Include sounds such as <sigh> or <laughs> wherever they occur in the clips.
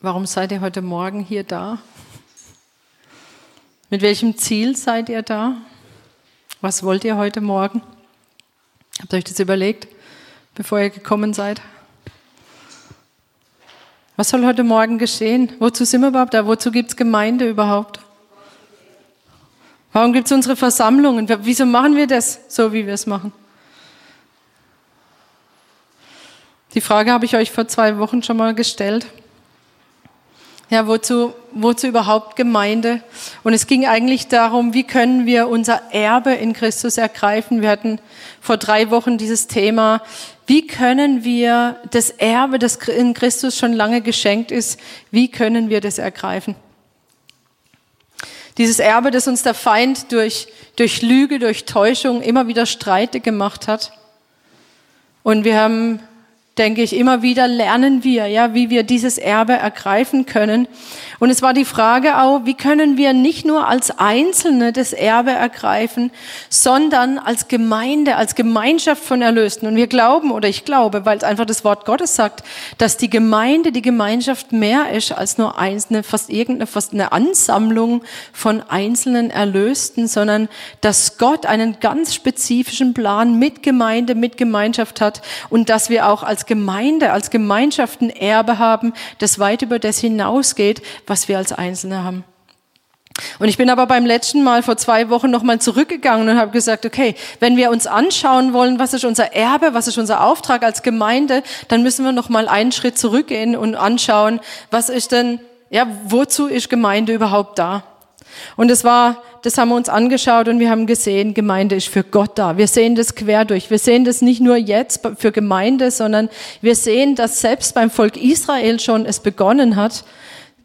Warum seid ihr heute Morgen hier da? Mit welchem Ziel seid ihr da? Was wollt ihr heute Morgen? Habt ihr euch das überlegt, bevor ihr gekommen seid? Was soll heute Morgen geschehen? Wozu sind wir überhaupt da? Wozu gibt es Gemeinde überhaupt? Warum gibt es unsere Versammlungen? Wieso machen wir das so, wie wir es machen? Die Frage habe ich euch vor zwei Wochen schon mal gestellt. Ja, wozu, wozu überhaupt Gemeinde? Und es ging eigentlich darum, wie können wir unser Erbe in Christus ergreifen? Wir hatten vor drei Wochen dieses Thema, wie können wir das Erbe, das in Christus schon lange geschenkt ist, wie können wir das ergreifen? Dieses Erbe, das uns der Feind durch, durch Lüge, durch Täuschung immer wieder Streite gemacht hat. Und wir haben denke ich, immer wieder lernen wir, ja, wie wir dieses Erbe ergreifen können. Und es war die Frage auch, wie können wir nicht nur als Einzelne das Erbe ergreifen, sondern als Gemeinde, als Gemeinschaft von Erlösten. Und wir glauben, oder ich glaube, weil es einfach das Wort Gottes sagt, dass die Gemeinde, die Gemeinschaft mehr ist als nur einzelne, fast irgendeine, fast eine Ansammlung von einzelnen Erlösten, sondern dass Gott einen ganz spezifischen Plan mit Gemeinde, mit Gemeinschaft hat und dass wir auch als Gemeinde, als Gemeinschaft ein Erbe haben, das weit über das hinausgeht, was wir als Einzelne haben. Und ich bin aber beim letzten Mal vor zwei Wochen nochmal zurückgegangen und habe gesagt, okay, wenn wir uns anschauen wollen, was ist unser Erbe, was ist unser Auftrag als Gemeinde, dann müssen wir nochmal einen Schritt zurückgehen und anschauen, was ist denn, ja, wozu ist Gemeinde überhaupt da? Und es war, das haben wir uns angeschaut und wir haben gesehen, Gemeinde ist für Gott da. Wir sehen das quer durch. Wir sehen das nicht nur jetzt für Gemeinde, sondern wir sehen, dass selbst beim Volk Israel schon es begonnen hat,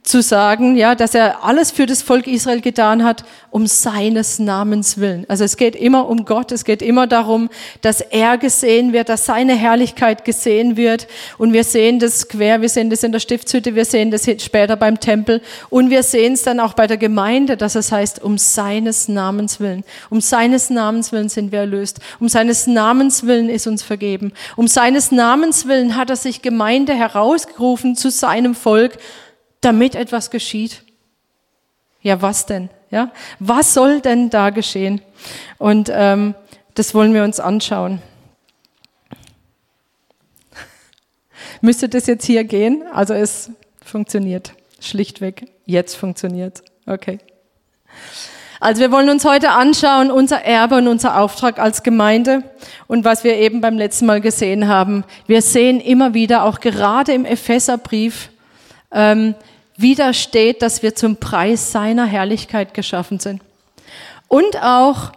zu sagen, ja, dass er alles für das Volk Israel getan hat, um seines Namens willen. Also es geht immer um Gott, es geht immer darum, dass er gesehen wird, dass seine Herrlichkeit gesehen wird. Und wir sehen das quer, wir sehen das in der Stiftshütte, wir sehen das später beim Tempel und wir sehen es dann auch bei der Gemeinde, dass es heißt, um seines Namens willen. Um seines Namens willen sind wir erlöst. Um seines Namens willen ist uns vergeben. Um seines Namens willen hat er sich Gemeinde herausgerufen zu seinem Volk damit etwas geschieht. Ja, was denn? Ja, was soll denn da geschehen? Und ähm, das wollen wir uns anschauen. <laughs> Müsste das jetzt hier gehen? Also es funktioniert schlichtweg. Jetzt funktioniert. Okay. Also wir wollen uns heute anschauen, unser Erbe und unser Auftrag als Gemeinde und was wir eben beim letzten Mal gesehen haben. Wir sehen immer wieder, auch gerade im Epheserbrief, ähm, widersteht, dass wir zum Preis seiner Herrlichkeit geschaffen sind. Und auch,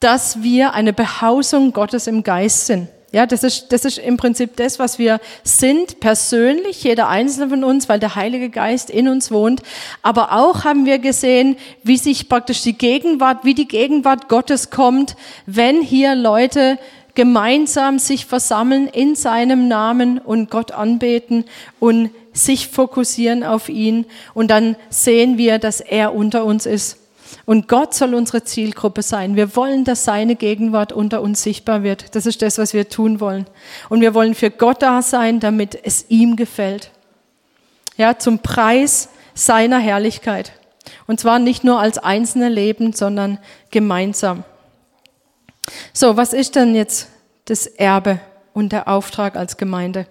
dass wir eine Behausung Gottes im Geist sind. Ja, das ist, das ist im Prinzip das, was wir sind, persönlich, jeder einzelne von uns, weil der Heilige Geist in uns wohnt. Aber auch haben wir gesehen, wie sich praktisch die Gegenwart, wie die Gegenwart Gottes kommt, wenn hier Leute gemeinsam sich versammeln in seinem Namen und Gott anbeten und sich fokussieren auf ihn und dann sehen wir, dass er unter uns ist. Und Gott soll unsere Zielgruppe sein. Wir wollen, dass seine Gegenwart unter uns sichtbar wird. Das ist das, was wir tun wollen. Und wir wollen für Gott da sein, damit es ihm gefällt. Ja, zum Preis seiner Herrlichkeit. Und zwar nicht nur als einzelne Leben, sondern gemeinsam. So, was ist denn jetzt das Erbe und der Auftrag als Gemeinde?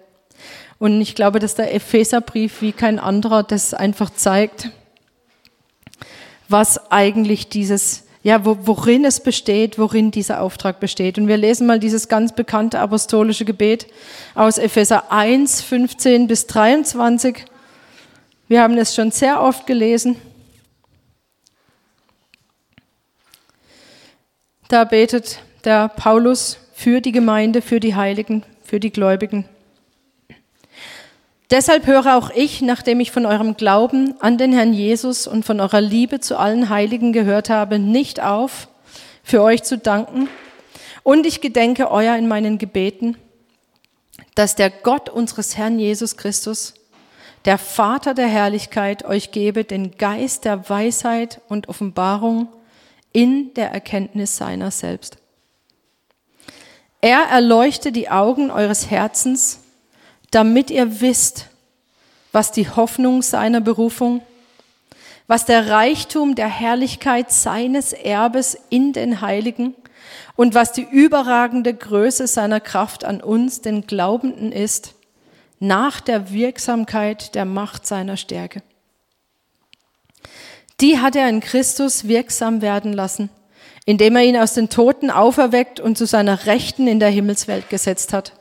Und ich glaube, dass der Epheserbrief wie kein anderer das einfach zeigt, was eigentlich dieses, ja, worin es besteht, worin dieser Auftrag besteht. Und wir lesen mal dieses ganz bekannte apostolische Gebet aus Epheser 1, 15 bis 23. Wir haben es schon sehr oft gelesen. Da betet der Paulus für die Gemeinde, für die Heiligen, für die Gläubigen. Deshalb höre auch ich, nachdem ich von eurem Glauben an den Herrn Jesus und von eurer Liebe zu allen Heiligen gehört habe, nicht auf, für euch zu danken. Und ich gedenke euer in meinen Gebeten, dass der Gott unseres Herrn Jesus Christus, der Vater der Herrlichkeit, euch gebe den Geist der Weisheit und Offenbarung in der Erkenntnis seiner selbst. Er erleuchte die Augen eures Herzens, damit ihr wisst, was die Hoffnung seiner Berufung, was der Reichtum der Herrlichkeit seines Erbes in den Heiligen und was die überragende Größe seiner Kraft an uns, den Glaubenden, ist, nach der Wirksamkeit der Macht seiner Stärke. Die hat er in Christus wirksam werden lassen, indem er ihn aus den Toten auferweckt und zu seiner Rechten in der Himmelswelt gesetzt hat.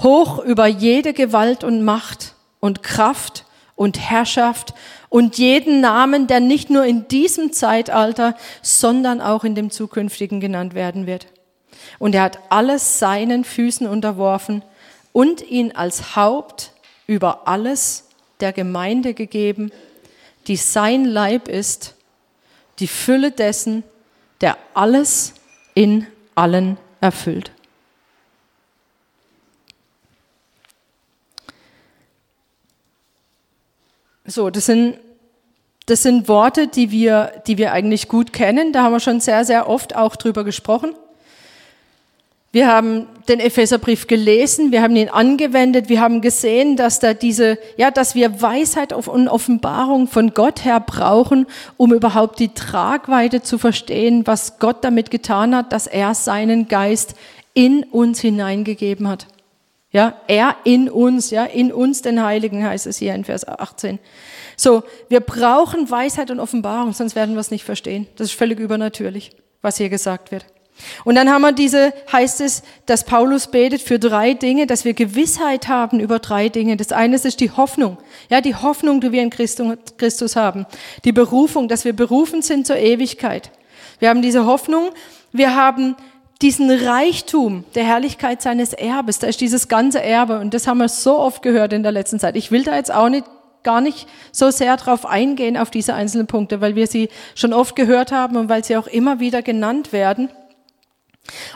Hoch über jede Gewalt und Macht und Kraft und Herrschaft und jeden Namen, der nicht nur in diesem Zeitalter, sondern auch in dem zukünftigen genannt werden wird. Und er hat alles seinen Füßen unterworfen und ihn als Haupt über alles der Gemeinde gegeben, die sein Leib ist, die Fülle dessen, der alles in allen erfüllt. So, das sind, das sind Worte, die wir, die wir eigentlich gut kennen. Da haben wir schon sehr, sehr oft auch drüber gesprochen. Wir haben den Epheserbrief gelesen, wir haben ihn angewendet, wir haben gesehen, dass da diese, ja, dass wir Weisheit und Offenbarung von Gott her brauchen, um überhaupt die Tragweite zu verstehen, was Gott damit getan hat, dass er seinen Geist in uns hineingegeben hat. Ja, er in uns, ja, in uns den Heiligen heißt es hier in Vers 18. So, wir brauchen Weisheit und Offenbarung, sonst werden wir es nicht verstehen. Das ist völlig übernatürlich, was hier gesagt wird. Und dann haben wir diese, heißt es, dass Paulus betet für drei Dinge, dass wir Gewissheit haben über drei Dinge. Das eine ist die Hoffnung. Ja, die Hoffnung, die wir in Christus haben. Die Berufung, dass wir berufen sind zur Ewigkeit. Wir haben diese Hoffnung. Wir haben diesen Reichtum der Herrlichkeit seines Erbes. Da ist dieses ganze Erbe. Und das haben wir so oft gehört in der letzten Zeit. Ich will da jetzt auch nicht gar nicht so sehr darauf eingehen, auf diese einzelnen Punkte, weil wir sie schon oft gehört haben und weil sie auch immer wieder genannt werden.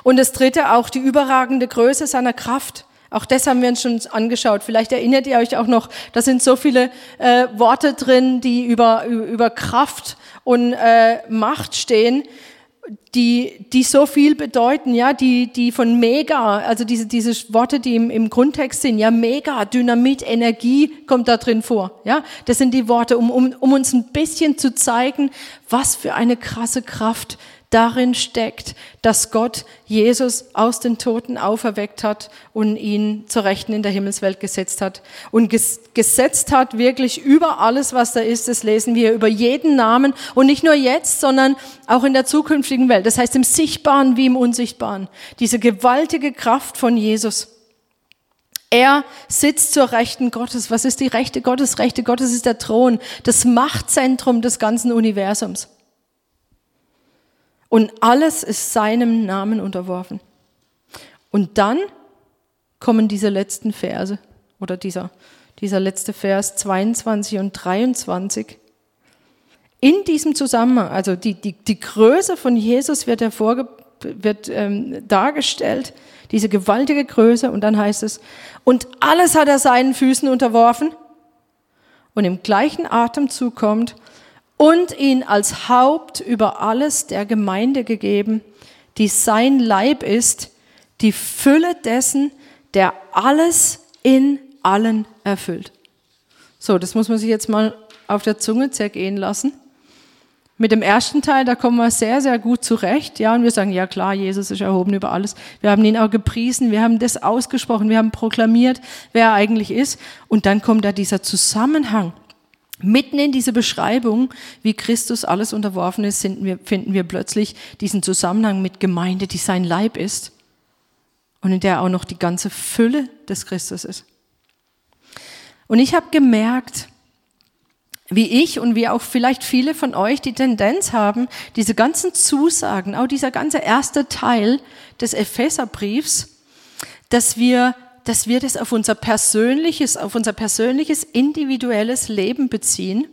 Und das dritte auch die überragende Größe seiner Kraft. Auch das haben wir uns schon angeschaut. Vielleicht erinnert ihr euch auch noch, da sind so viele äh, Worte drin, die über, über Kraft und äh, Macht stehen, die, die so viel bedeuten, ja, die, die von mega, also diese, diese Worte, die im, im Grundtext sind, ja, mega, Dynamit, Energie kommt da drin vor, ja. Das sind die Worte, um, um, um uns ein bisschen zu zeigen, was für eine krasse Kraft darin steckt, dass Gott Jesus aus den Toten auferweckt hat und ihn zur Rechten in der Himmelswelt gesetzt hat. Und ges gesetzt hat wirklich über alles, was da ist, das lesen wir über jeden Namen und nicht nur jetzt, sondern auch in der zukünftigen Welt. Das heißt im Sichtbaren wie im Unsichtbaren. Diese gewaltige Kraft von Jesus. Er sitzt zur Rechten Gottes. Was ist die Rechte Gottes? Rechte Gottes ist der Thron, das Machtzentrum des ganzen Universums. Und alles ist seinem Namen unterworfen. Und dann kommen diese letzten Verse oder dieser, dieser letzte Vers 22 und 23. In diesem Zusammenhang, also die, die, die Größe von Jesus wird, hervorge wird ähm, dargestellt, diese gewaltige Größe, und dann heißt es, und alles hat er seinen Füßen unterworfen. Und im gleichen Atemzug kommt, und ihn als Haupt über alles der Gemeinde gegeben, die sein Leib ist, die Fülle dessen, der alles in allen erfüllt. So, das muss man sich jetzt mal auf der Zunge zergehen lassen. Mit dem ersten Teil, da kommen wir sehr, sehr gut zurecht. Ja, und wir sagen, ja klar, Jesus ist erhoben über alles. Wir haben ihn auch gepriesen, wir haben das ausgesprochen, wir haben proklamiert, wer er eigentlich ist. Und dann kommt da dieser Zusammenhang. Mitten in diese Beschreibung, wie Christus alles unterworfen ist, wir, finden wir plötzlich diesen Zusammenhang mit Gemeinde, die sein Leib ist und in der auch noch die ganze Fülle des Christus ist. Und ich habe gemerkt, wie ich und wie auch vielleicht viele von euch die Tendenz haben, diese ganzen Zusagen, auch dieser ganze erste Teil des Epheserbriefs, dass wir dass wir das auf unser persönliches, auf unser persönliches, individuelles Leben beziehen.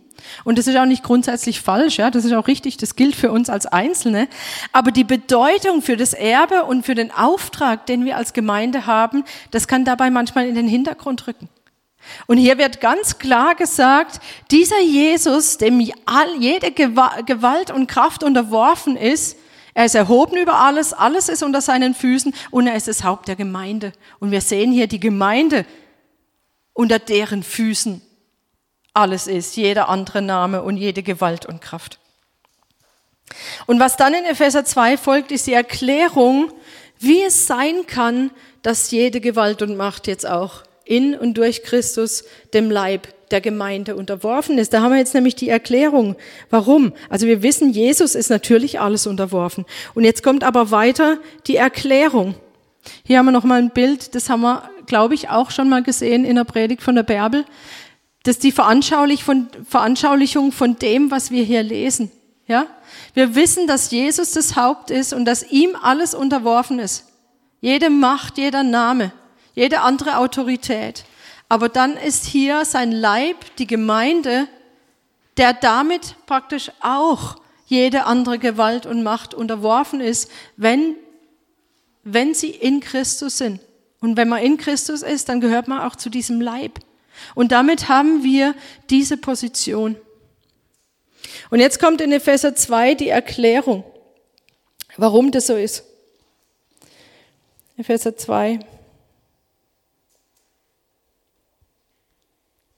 Und das ist auch nicht grundsätzlich falsch, ja, das ist auch richtig, das gilt für uns als Einzelne. Aber die Bedeutung für das Erbe und für den Auftrag, den wir als Gemeinde haben, das kann dabei manchmal in den Hintergrund rücken. Und hier wird ganz klar gesagt, dieser Jesus, dem jede Gewalt und Kraft unterworfen ist, er ist erhoben über alles, alles ist unter seinen Füßen und er ist das Haupt der Gemeinde. Und wir sehen hier die Gemeinde unter deren Füßen alles ist, jeder andere Name und jede Gewalt und Kraft. Und was dann in Epheser 2 folgt, ist die Erklärung, wie es sein kann, dass jede Gewalt und Macht jetzt auch in und durch Christus dem Leib der Gemeinde unterworfen ist. Da haben wir jetzt nämlich die Erklärung. Warum? Also wir wissen, Jesus ist natürlich alles unterworfen. Und jetzt kommt aber weiter die Erklärung. Hier haben wir noch mal ein Bild, das haben wir, glaube ich, auch schon mal gesehen in der Predigt von der Bärbel. Das ist die Veranschaulichung von dem, was wir hier lesen. Ja? Wir wissen, dass Jesus das Haupt ist und dass ihm alles unterworfen ist. Jede Macht, jeder Name, jede andere Autorität. Aber dann ist hier sein Leib, die Gemeinde, der damit praktisch auch jede andere Gewalt und Macht unterworfen ist, wenn, wenn sie in Christus sind. Und wenn man in Christus ist, dann gehört man auch zu diesem Leib. Und damit haben wir diese Position. Und jetzt kommt in Epheser 2 die Erklärung, warum das so ist. Epheser 2.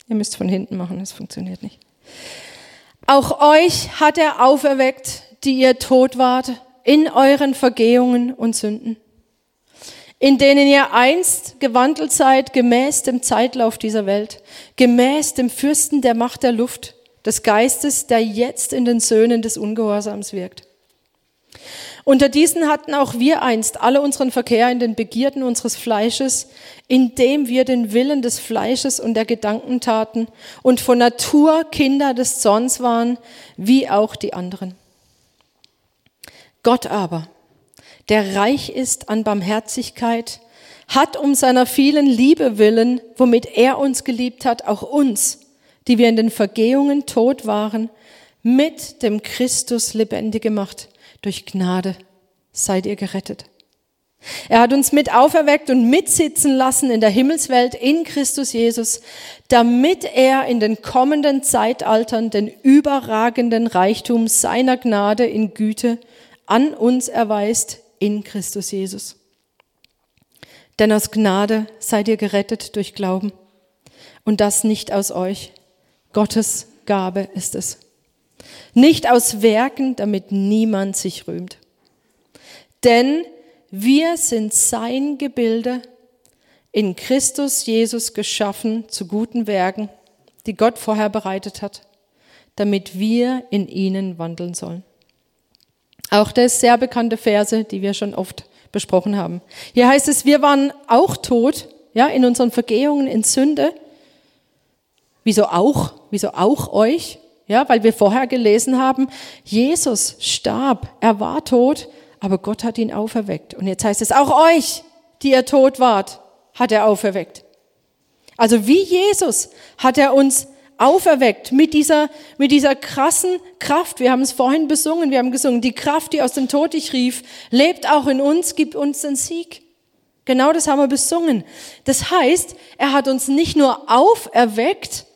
Ihr müsst von hinten machen, das funktioniert nicht. Auch euch hat er auferweckt, die ihr tot wart, in euren Vergehungen und Sünden, in denen ihr einst gewandelt seid, gemäß dem Zeitlauf dieser Welt, gemäß dem Fürsten der Macht der Luft, des Geistes, der jetzt in den Söhnen des Ungehorsams wirkt. Unter diesen hatten auch wir einst alle unseren Verkehr in den Begierden unseres Fleisches, indem wir den Willen des Fleisches und der Gedanken taten und von Natur Kinder des Zorns waren, wie auch die anderen. Gott aber, der reich ist an Barmherzigkeit, hat um seiner vielen Liebe willen, womit er uns geliebt hat, auch uns, die wir in den Vergehungen tot waren, mit dem Christus lebendig gemacht. Durch Gnade seid ihr gerettet. Er hat uns mit auferweckt und mitsitzen lassen in der Himmelswelt in Christus Jesus, damit er in den kommenden Zeitaltern den überragenden Reichtum seiner Gnade in Güte an uns erweist in Christus Jesus. Denn aus Gnade seid ihr gerettet durch Glauben und das nicht aus euch. Gottes Gabe ist es. Nicht aus Werken, damit niemand sich rühmt. Denn wir sind sein Gebilde, in Christus Jesus geschaffen zu guten Werken, die Gott vorher bereitet hat, damit wir in ihnen wandeln sollen. Auch das sehr bekannte Verse, die wir schon oft besprochen haben. Hier heißt es, wir waren auch tot, ja, in unseren Vergehungen, in Sünde, Wieso auch? Wieso auch euch? Ja, weil wir vorher gelesen haben, Jesus starb, er war tot, aber Gott hat ihn auferweckt. Und jetzt heißt es auch euch, die ihr tot wart, hat er auferweckt. Also wie Jesus hat er uns auferweckt mit dieser, mit dieser krassen Kraft. Wir haben es vorhin besungen, wir haben gesungen, die Kraft, die aus dem Tod dich rief, lebt auch in uns, gibt uns den Sieg. Genau das haben wir besungen. Das heißt, er hat uns nicht nur auferweckt,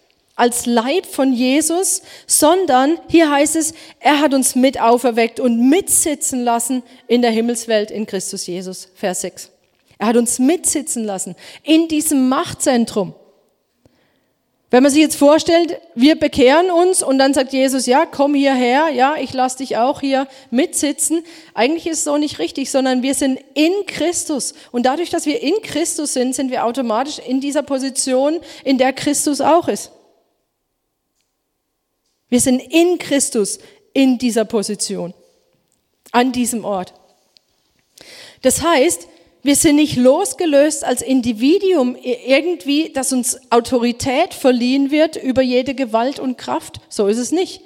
als Leib von Jesus, sondern hier heißt es, er hat uns mit auferweckt und mitsitzen lassen in der Himmelswelt in Christus Jesus. Vers 6. Er hat uns mitsitzen lassen in diesem Machtzentrum. Wenn man sich jetzt vorstellt, wir bekehren uns und dann sagt Jesus, ja, komm hierher, ja, ich lass dich auch hier mitsitzen. Eigentlich ist es so nicht richtig, sondern wir sind in Christus. Und dadurch, dass wir in Christus sind, sind wir automatisch in dieser Position, in der Christus auch ist. Wir sind in Christus in dieser Position, an diesem Ort. Das heißt, wir sind nicht losgelöst als Individuum irgendwie, dass uns Autorität verliehen wird über jede Gewalt und Kraft. So ist es nicht.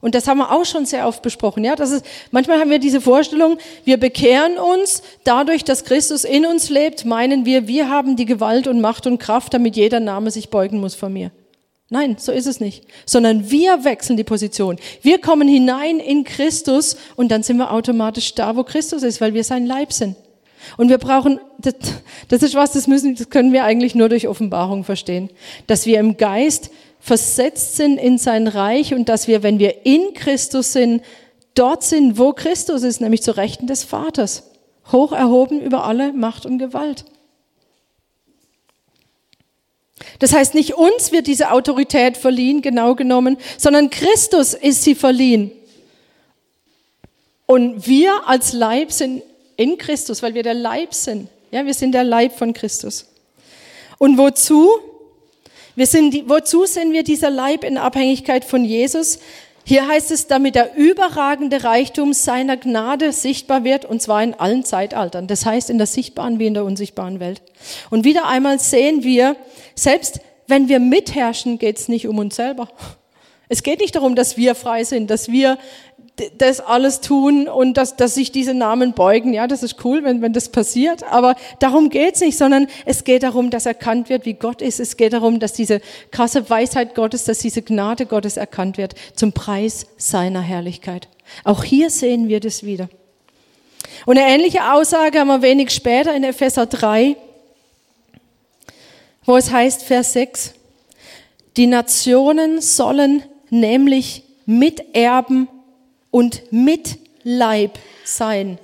Und das haben wir auch schon sehr oft besprochen. Ja, das ist, manchmal haben wir diese Vorstellung, wir bekehren uns dadurch, dass Christus in uns lebt, meinen wir, wir haben die Gewalt und Macht und Kraft, damit jeder Name sich beugen muss vor mir. Nein, so ist es nicht. Sondern wir wechseln die Position. Wir kommen hinein in Christus und dann sind wir automatisch da, wo Christus ist, weil wir sein Leib sind. Und wir brauchen, das, das ist was, das müssen, das können wir eigentlich nur durch Offenbarung verstehen. Dass wir im Geist versetzt sind in sein Reich und dass wir, wenn wir in Christus sind, dort sind, wo Christus ist, nämlich zu Rechten des Vaters. Hoch erhoben über alle Macht und Gewalt. Das heißt, nicht uns wird diese Autorität verliehen, genau genommen, sondern Christus ist sie verliehen. Und wir als Leib sind in Christus, weil wir der Leib sind. Ja, wir sind der Leib von Christus. Und wozu? Wir sind, wozu sind wir dieser Leib in Abhängigkeit von Jesus? Hier heißt es, damit der überragende Reichtum seiner Gnade sichtbar wird, und zwar in allen Zeitaltern. Das heißt, in der sichtbaren wie in der unsichtbaren Welt. Und wieder einmal sehen wir, selbst wenn wir mitherrschen, geht es nicht um uns selber. Es geht nicht darum, dass wir frei sind, dass wir das alles tun und dass, dass sich diese Namen beugen. Ja, das ist cool, wenn, wenn das passiert. Aber darum geht's nicht, sondern es geht darum, dass erkannt wird, wie Gott ist. Es geht darum, dass diese krasse Weisheit Gottes, dass diese Gnade Gottes erkannt wird zum Preis seiner Herrlichkeit. Auch hier sehen wir das wieder. Und eine ähnliche Aussage haben wir wenig später in Epheser 3, wo es heißt, Vers 6, die Nationen sollen nämlich miterben und Mitleib sein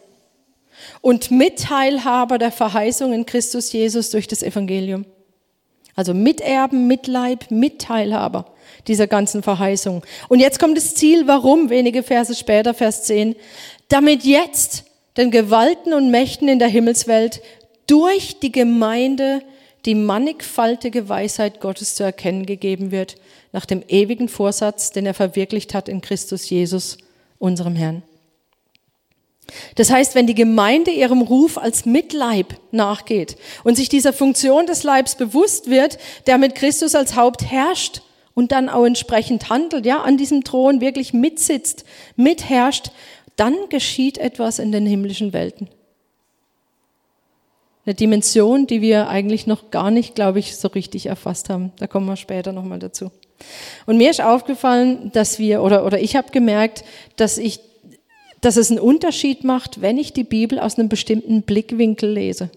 und Mitteilhaber der Verheißung in Christus Jesus durch das Evangelium. Also Miterben, Mitleib, Mitteilhaber dieser ganzen Verheißung. Und jetzt kommt das Ziel, warum, wenige Verse später, Vers 10, damit jetzt den Gewalten und Mächten in der Himmelswelt durch die Gemeinde die mannigfaltige Weisheit Gottes zu erkennen gegeben wird, nach dem ewigen Vorsatz, den er verwirklicht hat in Christus Jesus, unserem Herrn. Das heißt, wenn die Gemeinde ihrem Ruf als Mitleib nachgeht und sich dieser Funktion des Leibs bewusst wird, der mit Christus als Haupt herrscht und dann auch entsprechend handelt, ja, an diesem Thron wirklich mitsitzt, mitherrscht, dann geschieht etwas in den himmlischen Welten. Eine Dimension, die wir eigentlich noch gar nicht, glaube ich, so richtig erfasst haben. Da kommen wir später nochmal dazu. Und mir ist aufgefallen, dass wir, oder, oder ich habe gemerkt, dass ich, dass es einen Unterschied macht, wenn ich die Bibel aus einem bestimmten Blickwinkel lese.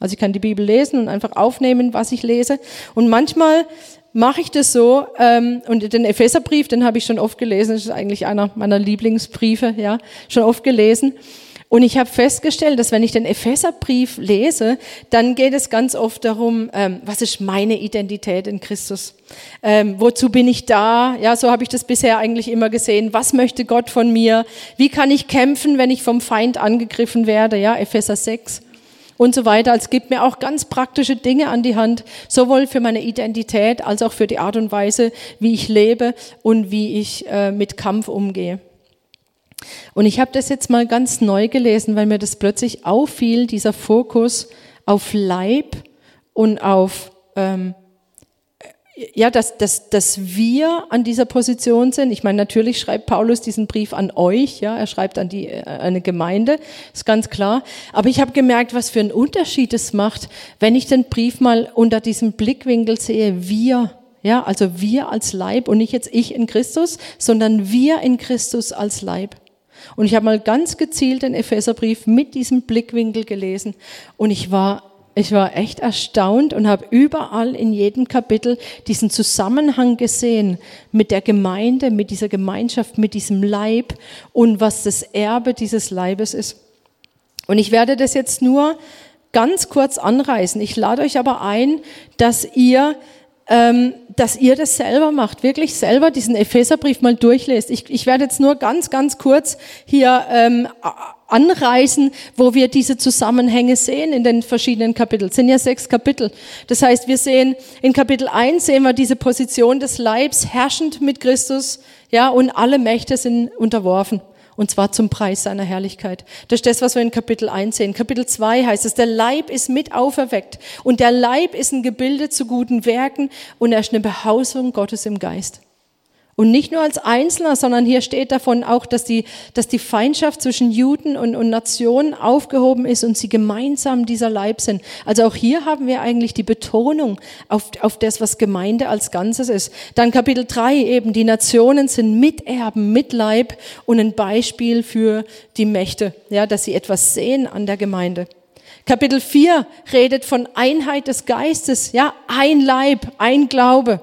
Also ich kann die Bibel lesen und einfach aufnehmen, was ich lese. Und manchmal mache ich das so, ähm, und den Epheserbrief, den habe ich schon oft gelesen, das ist eigentlich einer meiner Lieblingsbriefe, ja, schon oft gelesen. Und ich habe festgestellt, dass wenn ich den Epheserbrief lese, dann geht es ganz oft darum, ähm, was ist meine Identität in Christus? Ähm, wozu bin ich da? Ja, so habe ich das bisher eigentlich immer gesehen. Was möchte Gott von mir? Wie kann ich kämpfen, wenn ich vom Feind angegriffen werde? Ja, Epheser 6 und so weiter. Es gibt mir auch ganz praktische Dinge an die Hand, sowohl für meine Identität als auch für die Art und Weise, wie ich lebe und wie ich äh, mit Kampf umgehe. Und ich habe das jetzt mal ganz neu gelesen, weil mir das plötzlich auffiel, dieser Fokus auf Leib und auf, ähm, ja, dass, dass, dass wir an dieser Position sind. Ich meine, natürlich schreibt Paulus diesen Brief an euch, ja, er schreibt an die äh, eine Gemeinde, ist ganz klar. Aber ich habe gemerkt, was für einen Unterschied es macht, wenn ich den Brief mal unter diesem Blickwinkel sehe, wir. Ja, also wir als Leib und nicht jetzt ich in Christus, sondern wir in Christus als Leib. Und ich habe mal ganz gezielt den Epheserbrief mit diesem Blickwinkel gelesen und ich war ich war echt erstaunt und habe überall in jedem Kapitel diesen Zusammenhang gesehen mit der Gemeinde, mit dieser Gemeinschaft, mit diesem Leib und was das Erbe dieses Leibes ist. Und ich werde das jetzt nur ganz kurz anreißen. Ich lade euch aber ein, dass ihr dass ihr das selber macht, wirklich selber diesen Epheserbrief mal durchlest. Ich, ich werde jetzt nur ganz, ganz kurz hier ähm, anreißen, wo wir diese Zusammenhänge sehen in den verschiedenen Kapiteln. Es sind ja sechs Kapitel. Das heißt, wir sehen in Kapitel 1 sehen wir diese Position des Leibs herrschend mit Christus, ja, und alle Mächte sind unterworfen. Und zwar zum Preis seiner Herrlichkeit. Das ist das, was wir in Kapitel 1 sehen. Kapitel 2 heißt es, der Leib ist mit auferweckt. Und der Leib ist ein Gebilde zu guten Werken und er ist eine Behausung Gottes im Geist. Und nicht nur als Einzelner, sondern hier steht davon auch, dass die, dass die Feindschaft zwischen Juden und, und Nationen aufgehoben ist und sie gemeinsam dieser Leib sind. Also auch hier haben wir eigentlich die Betonung auf, auf das, was Gemeinde als Ganzes ist. Dann Kapitel 3 eben, die Nationen sind Miterben, Mitleib und ein Beispiel für die Mächte, ja, dass sie etwas sehen an der Gemeinde. Kapitel 4 redet von Einheit des Geistes, ja, ein Leib, ein Glaube.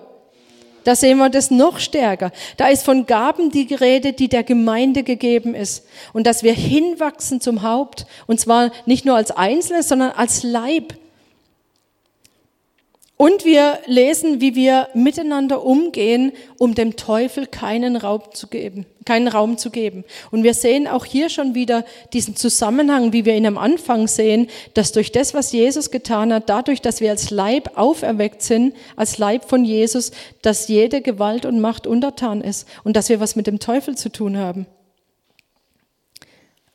Da sehen wir das noch stärker. Da ist von Gaben die Rede, die der Gemeinde gegeben ist. Und dass wir hinwachsen zum Haupt. Und zwar nicht nur als Einzelne, sondern als Leib. Und wir lesen, wie wir miteinander umgehen, um dem Teufel keinen Raum zu geben, keinen Raum zu geben. Und wir sehen auch hier schon wieder diesen Zusammenhang, wie wir ihn am Anfang sehen, dass durch das, was Jesus getan hat, dadurch, dass wir als Leib auferweckt sind, als Leib von Jesus, dass jede Gewalt und Macht untertan ist und dass wir was mit dem Teufel zu tun haben.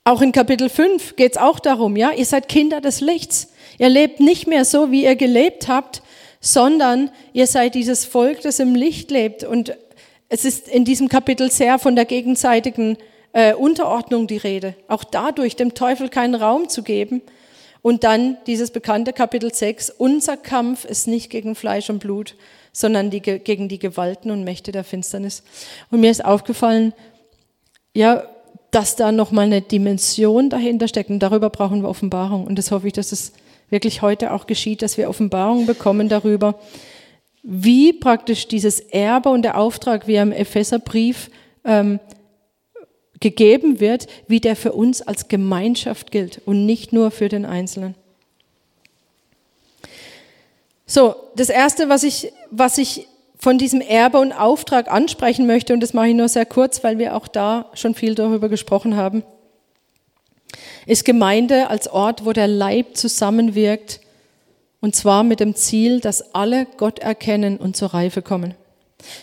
Auch in Kapitel 5 geht es auch darum, ja, ihr seid Kinder des Lichts. Ihr lebt nicht mehr so, wie ihr gelebt habt, sondern ihr seid dieses Volk, das im Licht lebt. Und es ist in diesem Kapitel sehr von der gegenseitigen äh, Unterordnung die Rede. Auch dadurch dem Teufel keinen Raum zu geben. Und dann dieses bekannte Kapitel 6, unser Kampf ist nicht gegen Fleisch und Blut, sondern die, gegen die Gewalten und Mächte der Finsternis. Und mir ist aufgefallen, ja, dass da nochmal eine Dimension dahinter steckt. Und darüber brauchen wir Offenbarung. Und das hoffe ich, dass es wirklich heute auch geschieht, dass wir Offenbarung bekommen darüber, wie praktisch dieses Erbe und der Auftrag, wie er im Epheserbrief ähm, gegeben wird, wie der für uns als Gemeinschaft gilt und nicht nur für den Einzelnen. So, das Erste, was ich, was ich von diesem Erbe und Auftrag ansprechen möchte, und das mache ich nur sehr kurz, weil wir auch da schon viel darüber gesprochen haben, ist Gemeinde als Ort, wo der Leib zusammenwirkt, und zwar mit dem Ziel, dass alle Gott erkennen und zur Reife kommen.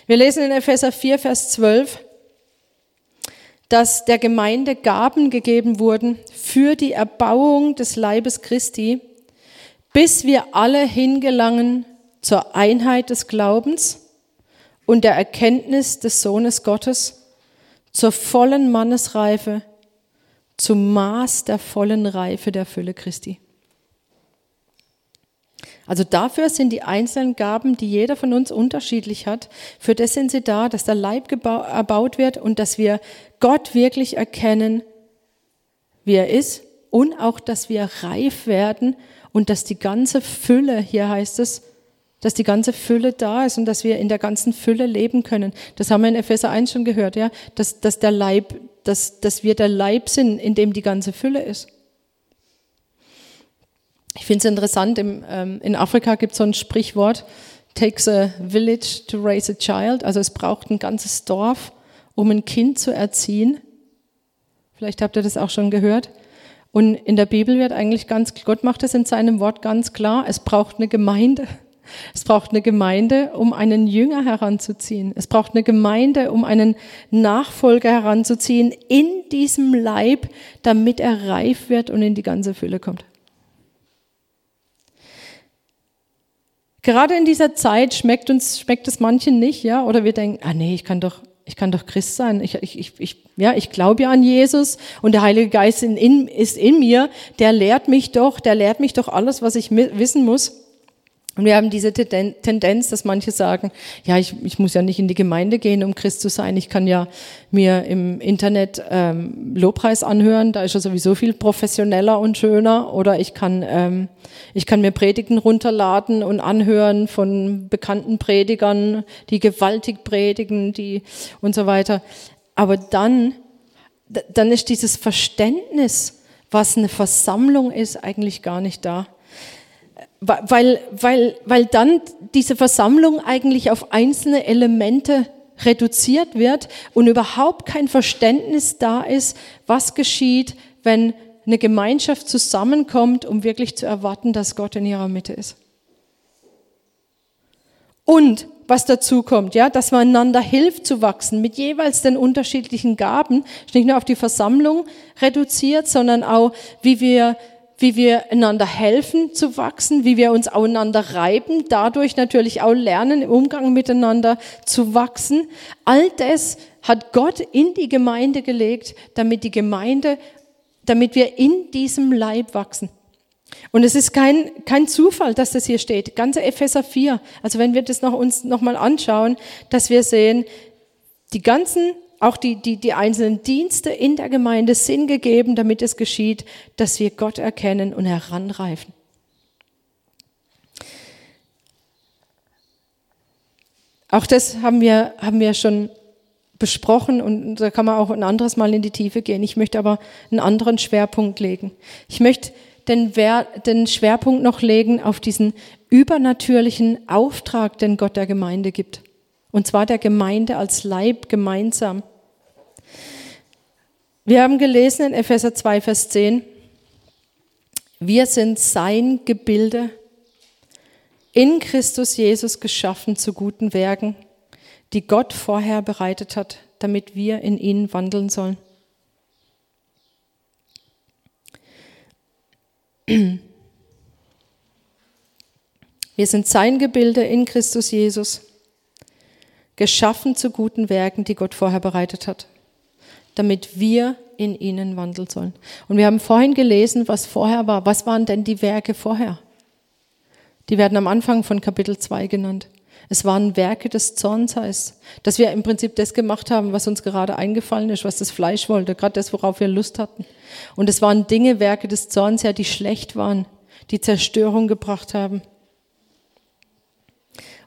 Wir lesen in Epheser 4, Vers 12, dass der Gemeinde Gaben gegeben wurden für die Erbauung des Leibes Christi, bis wir alle hingelangen zur Einheit des Glaubens und der Erkenntnis des Sohnes Gottes, zur vollen Mannesreife, zum Maß der vollen Reife der Fülle Christi. Also dafür sind die einzelnen Gaben, die jeder von uns unterschiedlich hat, für das sind sie da, dass der Leib erbaut wird und dass wir Gott wirklich erkennen, wie er ist und auch, dass wir reif werden und dass die ganze Fülle, hier heißt es, dass die ganze Fülle da ist und dass wir in der ganzen Fülle leben können. Das haben wir in Epheser 1 schon gehört, ja, dass, dass der Leib dass, dass wir der Leib sind, in dem die ganze Fülle ist. Ich finde es interessant, im, ähm, in Afrika gibt es so ein Sprichwort, takes a village to raise a child, also es braucht ein ganzes Dorf, um ein Kind zu erziehen. Vielleicht habt ihr das auch schon gehört. Und in der Bibel wird eigentlich ganz, Gott macht es in seinem Wort ganz klar, es braucht eine Gemeinde. Es braucht eine Gemeinde, um einen Jünger heranzuziehen. Es braucht eine Gemeinde, um einen Nachfolger heranzuziehen in diesem Leib, damit er reif wird und in die ganze Fülle kommt. Gerade in dieser Zeit schmeckt uns, schmeckt es manchen nicht, ja, oder wir denken, ah nee, ich kann doch, ich kann doch Christ sein. Ich, ich, ich, ja, ich glaube ja an Jesus und der Heilige Geist in, in, ist in mir. Der lehrt mich doch, der lehrt mich doch alles, was ich wissen muss. Und wir haben diese Tendenz, dass manche sagen, ja, ich, ich muss ja nicht in die Gemeinde gehen, um Christ zu sein. Ich kann ja mir im Internet ähm, Lobpreis anhören, da ist ja sowieso viel professioneller und schöner. Oder ich kann, ähm, ich kann mir Predigten runterladen und anhören von bekannten Predigern, die gewaltig predigen, die und so weiter. Aber dann, dann ist dieses Verständnis, was eine Versammlung ist, eigentlich gar nicht da weil, weil, weil dann diese Versammlung eigentlich auf einzelne Elemente reduziert wird und überhaupt kein Verständnis da ist, was geschieht, wenn eine Gemeinschaft zusammenkommt, um wirklich zu erwarten, dass Gott in ihrer Mitte ist. Und was dazu kommt, ja, dass man einander hilft zu wachsen mit jeweils den unterschiedlichen Gaben, nicht nur auf die Versammlung reduziert, sondern auch, wie wir wie wir einander helfen zu wachsen, wie wir uns aufeinander reiben, dadurch natürlich auch lernen, im Umgang miteinander zu wachsen. All das hat Gott in die Gemeinde gelegt, damit die Gemeinde, damit wir in diesem Leib wachsen. Und es ist kein, kein Zufall, dass das hier steht. Ganze Epheser 4. Also wenn wir das noch uns nochmal anschauen, dass wir sehen, die ganzen auch die, die, die einzelnen Dienste in der Gemeinde sind gegeben, damit es geschieht, dass wir Gott erkennen und heranreifen. Auch das haben wir, haben wir schon besprochen und da kann man auch ein anderes Mal in die Tiefe gehen. Ich möchte aber einen anderen Schwerpunkt legen. Ich möchte den, den Schwerpunkt noch legen auf diesen übernatürlichen Auftrag, den Gott der Gemeinde gibt. Und zwar der Gemeinde als Leib gemeinsam. Wir haben gelesen in Epheser 2, Vers 10, wir sind sein Gebilde, in Christus Jesus geschaffen zu guten Werken, die Gott vorher bereitet hat, damit wir in ihnen wandeln sollen. Wir sind sein Gebilde in Christus Jesus, geschaffen zu guten Werken, die Gott vorher bereitet hat, damit wir in ihnen wandeln sollen. Und wir haben vorhin gelesen, was vorher war. Was waren denn die Werke vorher? Die werden am Anfang von Kapitel 2 genannt. Es waren Werke des Zorns, heißt, dass wir im Prinzip das gemacht haben, was uns gerade eingefallen ist, was das Fleisch wollte, gerade das, worauf wir Lust hatten. Und es waren Dinge, Werke des Zorns, ja, die schlecht waren, die Zerstörung gebracht haben.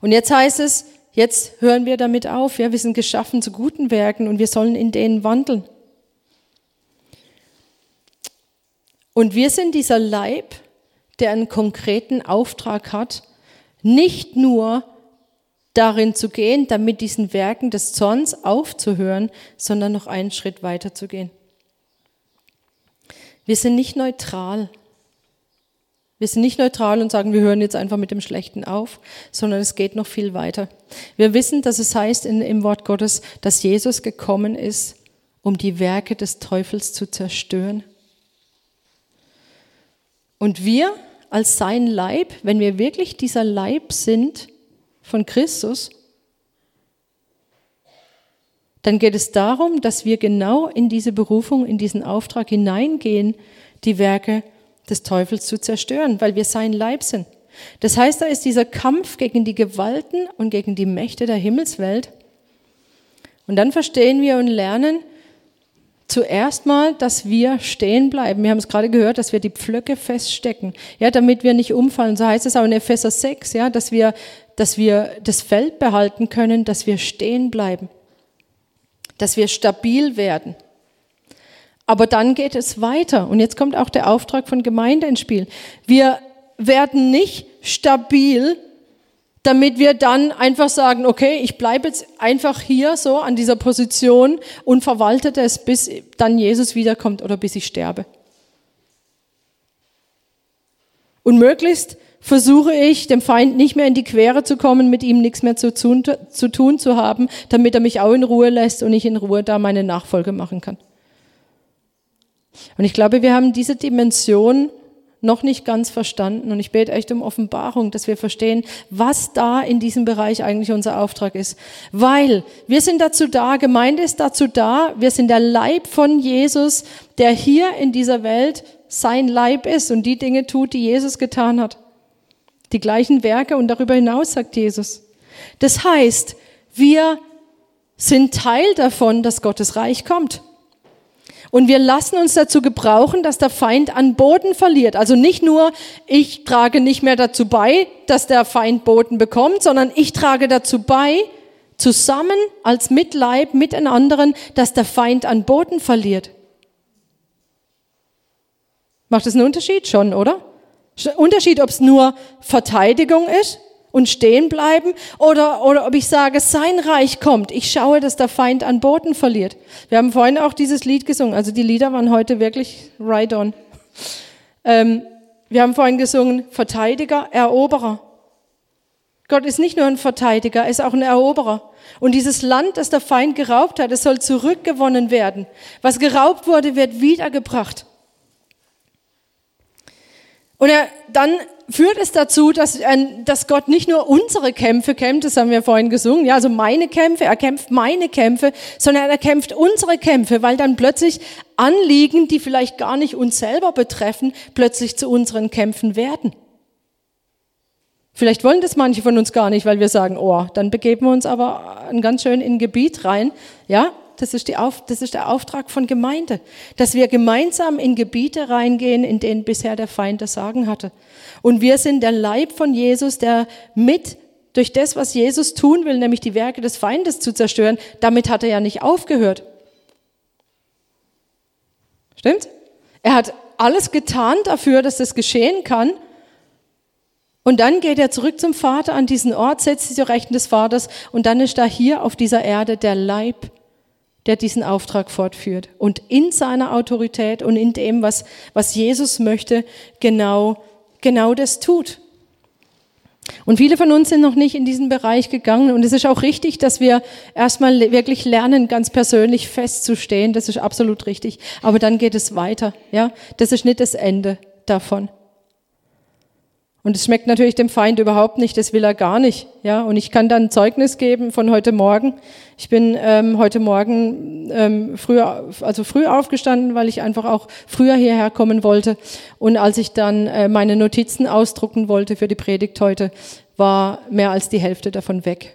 Und jetzt heißt es, jetzt hören wir damit auf. Ja, wir sind geschaffen zu guten Werken und wir sollen in denen wandeln. Und wir sind dieser Leib, der einen konkreten Auftrag hat, nicht nur darin zu gehen, damit diesen Werken des Zorns aufzuhören, sondern noch einen Schritt weiter zu gehen. Wir sind nicht neutral. Wir sind nicht neutral und sagen, wir hören jetzt einfach mit dem Schlechten auf, sondern es geht noch viel weiter. Wir wissen, dass es heißt in, im Wort Gottes, dass Jesus gekommen ist, um die Werke des Teufels zu zerstören. Und wir als sein Leib, wenn wir wirklich dieser Leib sind von Christus, dann geht es darum, dass wir genau in diese Berufung, in diesen Auftrag hineingehen, die Werke des Teufels zu zerstören, weil wir sein Leib sind. Das heißt, da ist dieser Kampf gegen die Gewalten und gegen die Mächte der Himmelswelt. Und dann verstehen wir und lernen zuerst mal, dass wir stehen bleiben. Wir haben es gerade gehört, dass wir die Pflöcke feststecken, ja, damit wir nicht umfallen. So heißt es auch in Epheser 6, ja, dass wir, dass wir das Feld behalten können, dass wir stehen bleiben, dass wir stabil werden. Aber dann geht es weiter. Und jetzt kommt auch der Auftrag von Gemeinde ins Spiel. Wir werden nicht stabil, damit wir dann einfach sagen, okay, ich bleibe jetzt einfach hier so an dieser Position und verwalte das, bis dann Jesus wiederkommt oder bis ich sterbe. Und möglichst versuche ich, dem Feind nicht mehr in die Quere zu kommen, mit ihm nichts mehr zu tun, zu tun zu haben, damit er mich auch in Ruhe lässt und ich in Ruhe da meine Nachfolge machen kann. Und ich glaube, wir haben diese Dimension noch nicht ganz verstanden. Und ich bete echt um Offenbarung, dass wir verstehen, was da in diesem Bereich eigentlich unser Auftrag ist. Weil wir sind dazu da, Gemeinde ist dazu da, wir sind der Leib von Jesus, der hier in dieser Welt sein Leib ist und die Dinge tut, die Jesus getan hat. Die gleichen Werke und darüber hinaus, sagt Jesus. Das heißt, wir sind Teil davon, dass Gottes Reich kommt. Und wir lassen uns dazu gebrauchen, dass der Feind an Boden verliert. Also nicht nur, ich trage nicht mehr dazu bei, dass der Feind Boden bekommt, sondern ich trage dazu bei, zusammen als Mitleib mit den anderen, dass der Feind an Boden verliert. Macht das einen Unterschied schon, oder? Unterschied, ob es nur Verteidigung ist und stehen bleiben oder, oder ob ich sage, sein Reich kommt. Ich schaue, dass der Feind an Boden verliert. Wir haben vorhin auch dieses Lied gesungen. Also die Lieder waren heute wirklich right on. Ähm, wir haben vorhin gesungen, Verteidiger, Eroberer. Gott ist nicht nur ein Verteidiger, er ist auch ein Eroberer. Und dieses Land, das der Feind geraubt hat, es soll zurückgewonnen werden. Was geraubt wurde, wird wiedergebracht. Und er, dann führt es dazu, dass, dass Gott nicht nur unsere Kämpfe kämpft, das haben wir vorhin gesungen, ja, also meine Kämpfe, er kämpft meine Kämpfe, sondern er kämpft unsere Kämpfe, weil dann plötzlich Anliegen, die vielleicht gar nicht uns selber betreffen, plötzlich zu unseren Kämpfen werden. Vielleicht wollen das manche von uns gar nicht, weil wir sagen, oh, dann begeben wir uns aber ganz schön in ein Gebiet rein, ja, das ist, die Auf, das ist der Auftrag von Gemeinde, dass wir gemeinsam in Gebiete reingehen, in denen bisher der Feind das Sagen hatte. Und wir sind der Leib von Jesus, der mit durch das, was Jesus tun will, nämlich die Werke des Feindes zu zerstören, damit hat er ja nicht aufgehört. Stimmt? Er hat alles getan dafür, dass das geschehen kann. Und dann geht er zurück zum Vater an diesen Ort, setzt sich zur Rechten des Vaters und dann ist da hier auf dieser Erde der Leib, der diesen Auftrag fortführt und in seiner Autorität und in dem, was, was Jesus möchte, genau, genau das tut. Und viele von uns sind noch nicht in diesen Bereich gegangen. Und es ist auch richtig, dass wir erstmal wirklich lernen, ganz persönlich festzustehen. Das ist absolut richtig. Aber dann geht es weiter. Ja, das ist nicht das Ende davon. Und es schmeckt natürlich dem Feind überhaupt nicht, das will er gar nicht. Ja, und ich kann dann Zeugnis geben von heute Morgen. Ich bin ähm, heute Morgen ähm, früher, also früh aufgestanden, weil ich einfach auch früher hierher kommen wollte. Und als ich dann äh, meine Notizen ausdrucken wollte für die Predigt heute, war mehr als die Hälfte davon weg.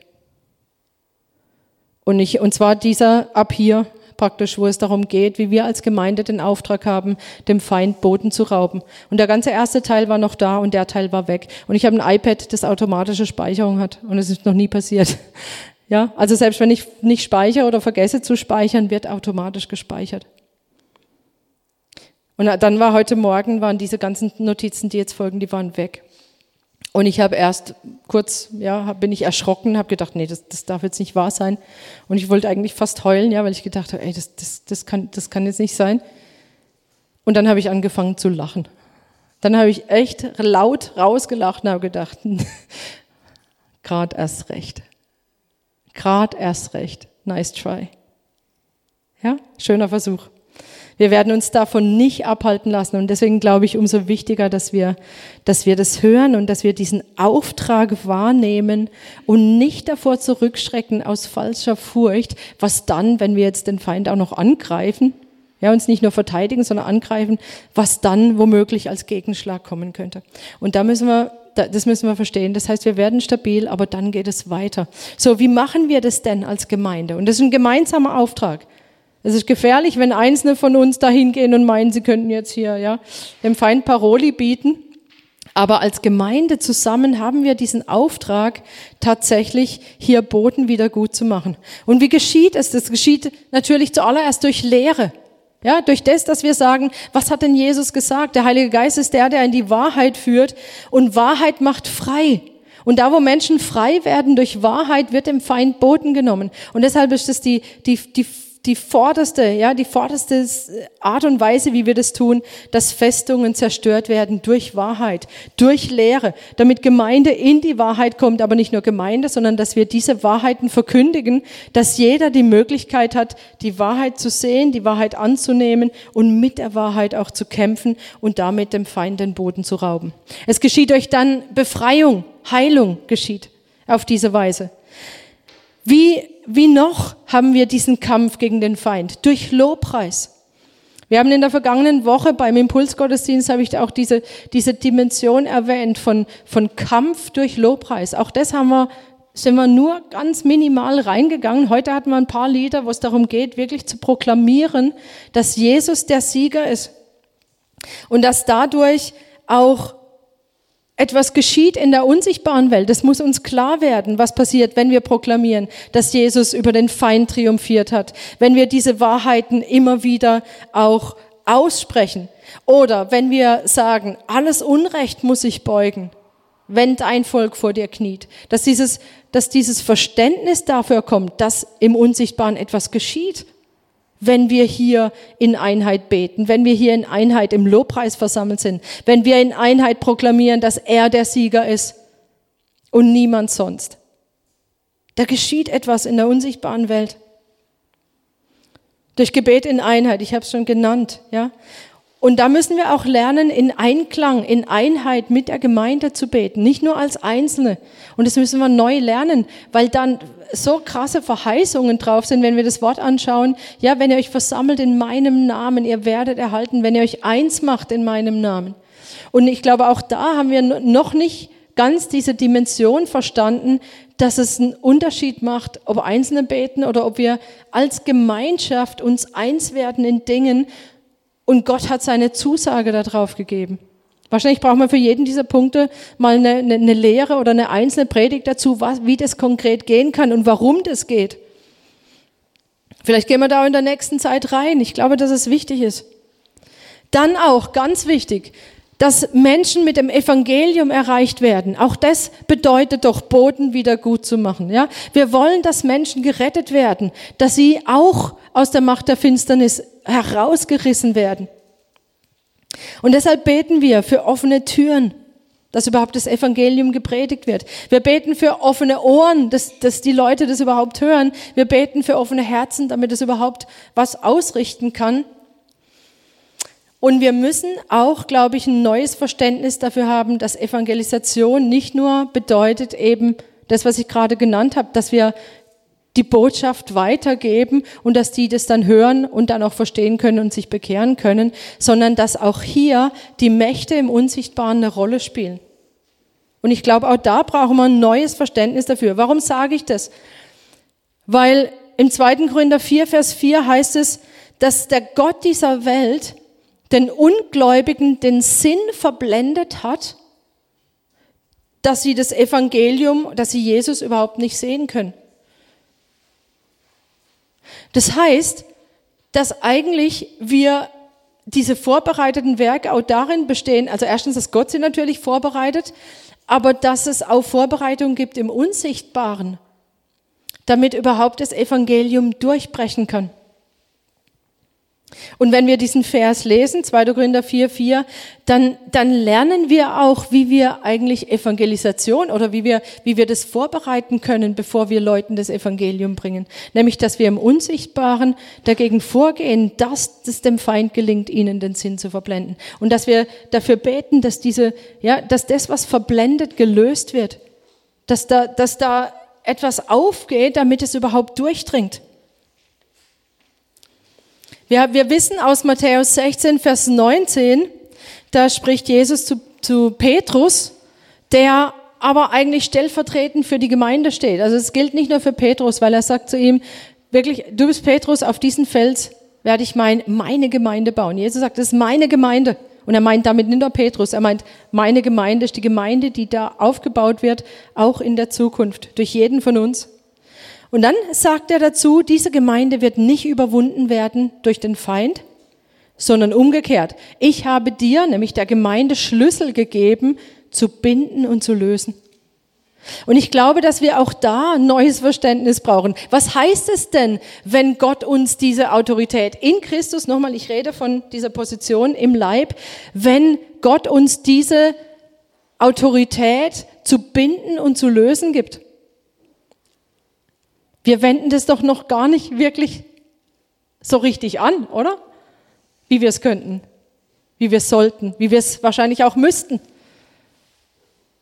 Und ich, und zwar dieser ab hier praktisch, wo es darum geht, wie wir als Gemeinde den Auftrag haben, dem Feind Boden zu rauben. Und der ganze erste Teil war noch da und der Teil war weg. Und ich habe ein iPad, das automatische Speicherung hat und es ist noch nie passiert. <laughs> Ja, also selbst wenn ich nicht speichere oder vergesse zu speichern, wird automatisch gespeichert. Und dann war heute Morgen, waren diese ganzen Notizen, die jetzt folgen, die waren weg. Und ich habe erst kurz, ja, bin ich erschrocken, habe gedacht, nee, das, das darf jetzt nicht wahr sein. Und ich wollte eigentlich fast heulen, ja, weil ich gedacht habe, ey, das, das, das, kann, das kann jetzt nicht sein. Und dann habe ich angefangen zu lachen. Dann habe ich echt laut rausgelacht und habe gedacht, <laughs> gerade erst recht. Gerade erst recht. Nice try. Ja, schöner Versuch. Wir werden uns davon nicht abhalten lassen. Und deswegen glaube ich, umso wichtiger, dass wir, dass wir das hören und dass wir diesen Auftrag wahrnehmen und nicht davor zurückschrecken aus falscher Furcht, was dann, wenn wir jetzt den Feind auch noch angreifen, ja, uns nicht nur verteidigen, sondern angreifen, was dann womöglich als Gegenschlag kommen könnte. Und da müssen wir das müssen wir verstehen. Das heißt, wir werden stabil, aber dann geht es weiter. So, wie machen wir das denn als Gemeinde? Und das ist ein gemeinsamer Auftrag. Es ist gefährlich, wenn Einzelne von uns dahin gehen und meinen, sie könnten jetzt hier ja, dem Feind Paroli bieten. Aber als Gemeinde zusammen haben wir diesen Auftrag, tatsächlich hier Boden wieder gut zu machen. Und wie geschieht es? Das geschieht natürlich zuallererst durch Lehre. Ja, durch das, dass wir sagen, was hat denn Jesus gesagt? Der Heilige Geist ist der, der in die Wahrheit führt und Wahrheit macht frei. Und da, wo Menschen frei werden durch Wahrheit, wird dem Feind Boden genommen. Und deshalb ist es die, die, die die vorderste, ja, die vorderste Art und Weise, wie wir das tun, dass Festungen zerstört werden durch Wahrheit, durch Lehre, damit Gemeinde in die Wahrheit kommt, aber nicht nur Gemeinde, sondern dass wir diese Wahrheiten verkündigen, dass jeder die Möglichkeit hat, die Wahrheit zu sehen, die Wahrheit anzunehmen und mit der Wahrheit auch zu kämpfen und damit dem Feind den Boden zu rauben. Es geschieht euch dann Befreiung, Heilung geschieht auf diese Weise. Wie, wie noch haben wir diesen Kampf gegen den Feind? Durch Lobpreis. Wir haben in der vergangenen Woche beim Impulsgottesdienst habe ich auch diese, diese Dimension erwähnt von, von Kampf durch Lobpreis. Auch das haben wir, sind wir nur ganz minimal reingegangen. Heute hatten wir ein paar Lieder, wo es darum geht, wirklich zu proklamieren, dass Jesus der Sieger ist. Und dass dadurch auch etwas geschieht in der unsichtbaren Welt. Das muss uns klar werden, was passiert, wenn wir proklamieren, dass Jesus über den Feind triumphiert hat. Wenn wir diese Wahrheiten immer wieder auch aussprechen. Oder wenn wir sagen, alles Unrecht muss sich beugen, wenn dein Volk vor dir kniet. Dass dieses, dass dieses Verständnis dafür kommt, dass im Unsichtbaren etwas geschieht wenn wir hier in Einheit beten, wenn wir hier in Einheit im Lobpreis versammelt sind, wenn wir in Einheit proklamieren, dass er der Sieger ist und niemand sonst. Da geschieht etwas in der unsichtbaren Welt. Durch Gebet in Einheit, ich habe es schon genannt, ja. Und da müssen wir auch lernen, in Einklang, in Einheit mit der Gemeinde zu beten, nicht nur als Einzelne. Und das müssen wir neu lernen, weil dann so krasse Verheißungen drauf sind, wenn wir das Wort anschauen. Ja, wenn ihr euch versammelt in meinem Namen, ihr werdet erhalten, wenn ihr euch eins macht in meinem Namen. Und ich glaube, auch da haben wir noch nicht ganz diese Dimension verstanden, dass es einen Unterschied macht, ob Einzelne beten oder ob wir als Gemeinschaft uns eins werden in Dingen, und Gott hat seine Zusage darauf gegeben. Wahrscheinlich braucht man für jeden dieser Punkte mal eine, eine, eine Lehre oder eine einzelne Predigt dazu, was, wie das konkret gehen kann und warum das geht. Vielleicht gehen wir da in der nächsten Zeit rein. Ich glaube, dass es wichtig ist. Dann auch, ganz wichtig, dass Menschen mit dem Evangelium erreicht werden. Auch das bedeutet doch, Boden wieder gut zu machen. Ja? Wir wollen, dass Menschen gerettet werden, dass sie auch aus der Macht der Finsternis herausgerissen werden. Und deshalb beten wir für offene Türen, dass überhaupt das Evangelium gepredigt wird. Wir beten für offene Ohren, dass, dass die Leute das überhaupt hören. Wir beten für offene Herzen, damit es überhaupt was ausrichten kann. Und wir müssen auch, glaube ich, ein neues Verständnis dafür haben, dass Evangelisation nicht nur bedeutet eben das, was ich gerade genannt habe, dass wir die Botschaft weitergeben und dass die das dann hören und dann auch verstehen können und sich bekehren können, sondern dass auch hier die Mächte im Unsichtbaren eine Rolle spielen. Und ich glaube, auch da brauchen wir ein neues Verständnis dafür. Warum sage ich das? Weil im 2. Korinther 4, Vers 4 heißt es, dass der Gott dieser Welt den Ungläubigen den Sinn verblendet hat, dass sie das Evangelium, dass sie Jesus überhaupt nicht sehen können. Das heißt, dass eigentlich wir diese vorbereiteten Werke auch darin bestehen, also erstens, dass Gott sie natürlich vorbereitet, aber dass es auch Vorbereitungen gibt im Unsichtbaren, damit überhaupt das Evangelium durchbrechen kann. Und wenn wir diesen Vers lesen, 2. Korinther 4, 4, dann, dann lernen wir auch, wie wir eigentlich Evangelisation oder wie wir, wie wir das vorbereiten können, bevor wir Leuten das Evangelium bringen. Nämlich, dass wir im Unsichtbaren dagegen vorgehen, dass es dem Feind gelingt, ihnen den Sinn zu verblenden. Und dass wir dafür beten, dass diese, ja, dass das, was verblendet, gelöst wird. Dass da, dass da etwas aufgeht, damit es überhaupt durchdringt. Wir, wir wissen aus Matthäus 16, Vers 19, da spricht Jesus zu, zu Petrus, der aber eigentlich stellvertretend für die Gemeinde steht. Also es gilt nicht nur für Petrus, weil er sagt zu ihm, wirklich, du bist Petrus, auf diesen Fels werde ich mein, meine Gemeinde bauen. Jesus sagt, das ist meine Gemeinde. Und er meint damit nicht nur Petrus, er meint, meine Gemeinde ist die Gemeinde, die da aufgebaut wird, auch in der Zukunft, durch jeden von uns. Und dann sagt er dazu, diese Gemeinde wird nicht überwunden werden durch den Feind, sondern umgekehrt. Ich habe dir, nämlich der Gemeinde, Schlüssel gegeben, zu binden und zu lösen. Und ich glaube, dass wir auch da ein neues Verständnis brauchen. Was heißt es denn, wenn Gott uns diese Autorität in Christus, nochmal, ich rede von dieser Position im Leib, wenn Gott uns diese Autorität zu binden und zu lösen gibt? Wir wenden das doch noch gar nicht wirklich so richtig an, oder? Wie wir es könnten, wie wir es sollten, wie wir es wahrscheinlich auch müssten.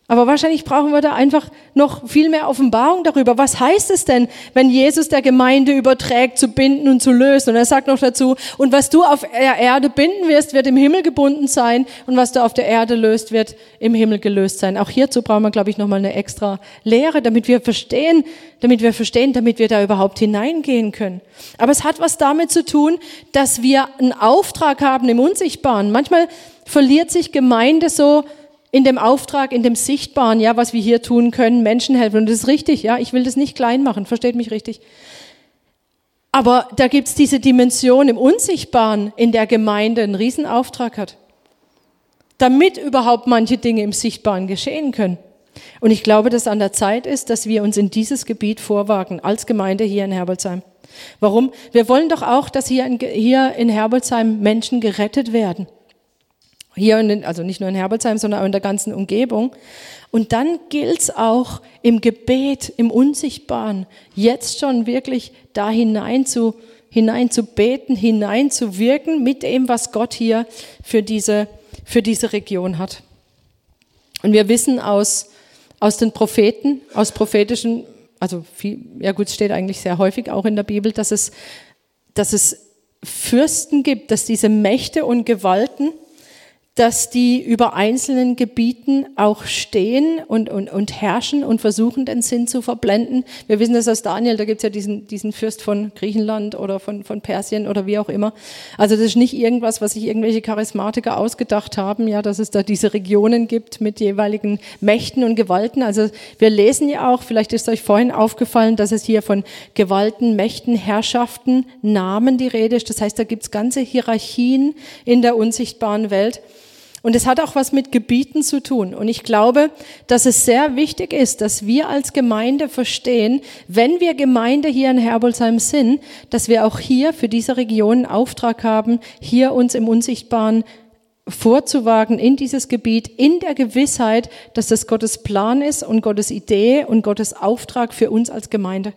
Aber wahrscheinlich brauchen wir da einfach noch viel mehr Offenbarung darüber. Was heißt es denn, wenn Jesus der Gemeinde überträgt, zu binden und zu lösen? Und er sagt noch dazu, und was du auf der Erde binden wirst, wird im Himmel gebunden sein. Und was du auf der Erde löst, wird im Himmel gelöst sein. Auch hierzu brauchen wir, glaube ich, nochmal eine extra Lehre, damit wir verstehen, damit wir verstehen, damit wir da überhaupt hineingehen können. Aber es hat was damit zu tun, dass wir einen Auftrag haben im Unsichtbaren. Manchmal verliert sich Gemeinde so in dem Auftrag, in dem Sichtbaren, ja, was wir hier tun können, Menschen helfen. Und das ist richtig, ja, ich will das nicht klein machen, versteht mich richtig. Aber da gibt's diese Dimension im Unsichtbaren, in der Gemeinde einen Riesenauftrag hat. Damit überhaupt manche Dinge im Sichtbaren geschehen können. Und ich glaube, dass an der Zeit ist, dass wir uns in dieses Gebiet vorwagen, als Gemeinde hier in Herbolzheim. Warum? Wir wollen doch auch, dass hier in, hier in Herbolzheim Menschen gerettet werden. Hier, in den, also nicht nur in Herbolzheim, sondern auch in der ganzen Umgebung. Und dann gilt es auch im Gebet, im Unsichtbaren, jetzt schon wirklich da hinein zu, hinein zu beten, hinein zu wirken mit dem, was Gott hier für diese, für diese Region hat. Und wir wissen aus, aus den Propheten, aus prophetischen, also viel, ja gut, steht eigentlich sehr häufig auch in der Bibel, dass es, dass es Fürsten gibt, dass diese Mächte und Gewalten, dass die über einzelnen Gebieten auch stehen und, und, und herrschen und versuchen, den Sinn zu verblenden. Wir wissen das aus Daniel, da gibt's ja diesen, diesen Fürst von Griechenland oder von, von Persien oder wie auch immer. Also das ist nicht irgendwas, was sich irgendwelche Charismatiker ausgedacht haben, ja, dass es da diese Regionen gibt mit jeweiligen Mächten und Gewalten. Also wir lesen ja auch, vielleicht ist euch vorhin aufgefallen, dass es hier von Gewalten, Mächten, Herrschaften, Namen die Rede ist. Das heißt, da gibt's ganze Hierarchien in der unsichtbaren Welt. Und es hat auch was mit Gebieten zu tun. Und ich glaube, dass es sehr wichtig ist, dass wir als Gemeinde verstehen, wenn wir Gemeinde hier in Herbolzheim sind, dass wir auch hier für diese Region einen Auftrag haben, hier uns im Unsichtbaren vorzuwagen in dieses Gebiet, in der Gewissheit, dass das Gottes Plan ist und Gottes Idee und Gottes Auftrag für uns als Gemeinde.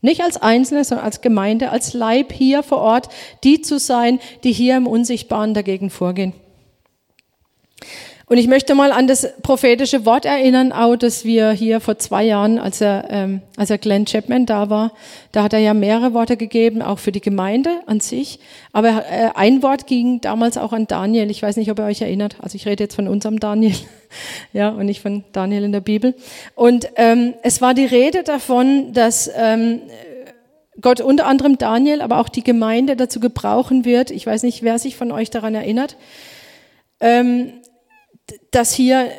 Nicht als Einzelne, sondern als Gemeinde, als Leib hier vor Ort, die zu sein, die hier im Unsichtbaren dagegen vorgehen. Und ich möchte mal an das prophetische Wort erinnern, auch dass wir hier vor zwei Jahren, als er, ähm, als er Glenn Chapman da war, da hat er ja mehrere Worte gegeben, auch für die Gemeinde an sich. Aber äh, ein Wort ging damals auch an Daniel. Ich weiß nicht, ob ihr euch erinnert. Also ich rede jetzt von unserem Daniel, <laughs> ja, und nicht von Daniel in der Bibel. Und ähm, es war die Rede davon, dass ähm, Gott unter anderem Daniel, aber auch die Gemeinde dazu gebrauchen wird. Ich weiß nicht, wer sich von euch daran erinnert. Ähm, dass hier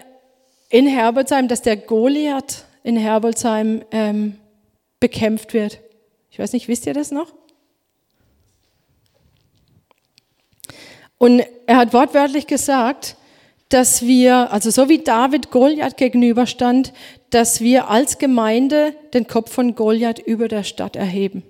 in Herbolzheim, dass der Goliath in Herbolzheim ähm, bekämpft wird. Ich weiß nicht, wisst ihr das noch? Und er hat wortwörtlich gesagt, dass wir, also so wie David Goliath gegenüberstand, dass wir als Gemeinde den Kopf von Goliath über der Stadt erheben.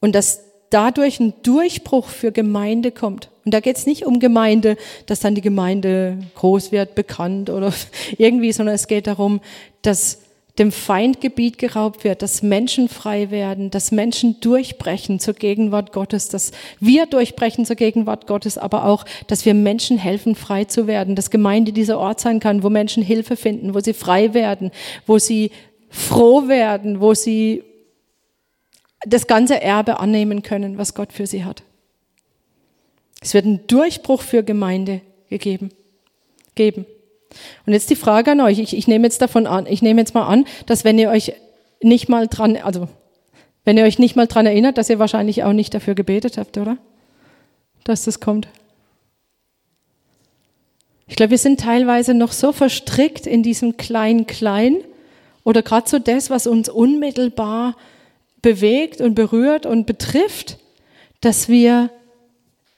Und dass dadurch ein Durchbruch für Gemeinde kommt. Und da geht es nicht um Gemeinde, dass dann die Gemeinde groß wird, bekannt oder <laughs> irgendwie, sondern es geht darum, dass dem Feindgebiet geraubt wird, dass Menschen frei werden, dass Menschen durchbrechen zur Gegenwart Gottes, dass wir durchbrechen zur Gegenwart Gottes, aber auch, dass wir Menschen helfen, frei zu werden, dass Gemeinde dieser Ort sein kann, wo Menschen Hilfe finden, wo sie frei werden, wo sie froh werden, wo sie das ganze Erbe annehmen können, was Gott für sie hat. Es wird einen Durchbruch für Gemeinde gegeben, geben. Und jetzt die Frage an euch. Ich, ich nehme jetzt davon an, ich nehme jetzt mal an, dass wenn ihr euch nicht mal dran, also wenn ihr euch nicht mal dran erinnert, dass ihr wahrscheinlich auch nicht dafür gebetet habt, oder? Dass das kommt. Ich glaube, wir sind teilweise noch so verstrickt in diesem Klein-Klein oder gerade so das, was uns unmittelbar bewegt und berührt und betrifft, dass wir,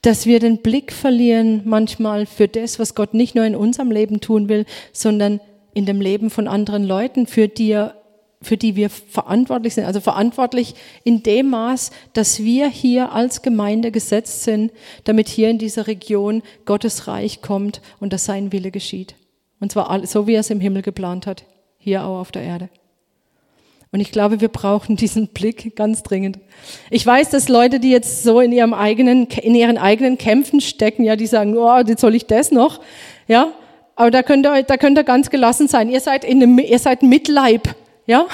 dass wir den Blick verlieren manchmal für das, was Gott nicht nur in unserem Leben tun will, sondern in dem Leben von anderen Leuten, für die, für die wir verantwortlich sind. Also verantwortlich in dem Maß, dass wir hier als Gemeinde gesetzt sind, damit hier in dieser Region Gottes Reich kommt und dass sein Wille geschieht. Und zwar so, wie er es im Himmel geplant hat, hier auch auf der Erde. Und ich glaube, wir brauchen diesen Blick ganz dringend. Ich weiß, dass Leute, die jetzt so in ihrem eigenen, in ihren eigenen Kämpfen stecken, ja, die sagen, oh, jetzt soll ich das noch? Ja. Aber da könnt ihr, da könnt ihr ganz gelassen sein. Ihr seid in einem, ihr seid Mitleib. Ja,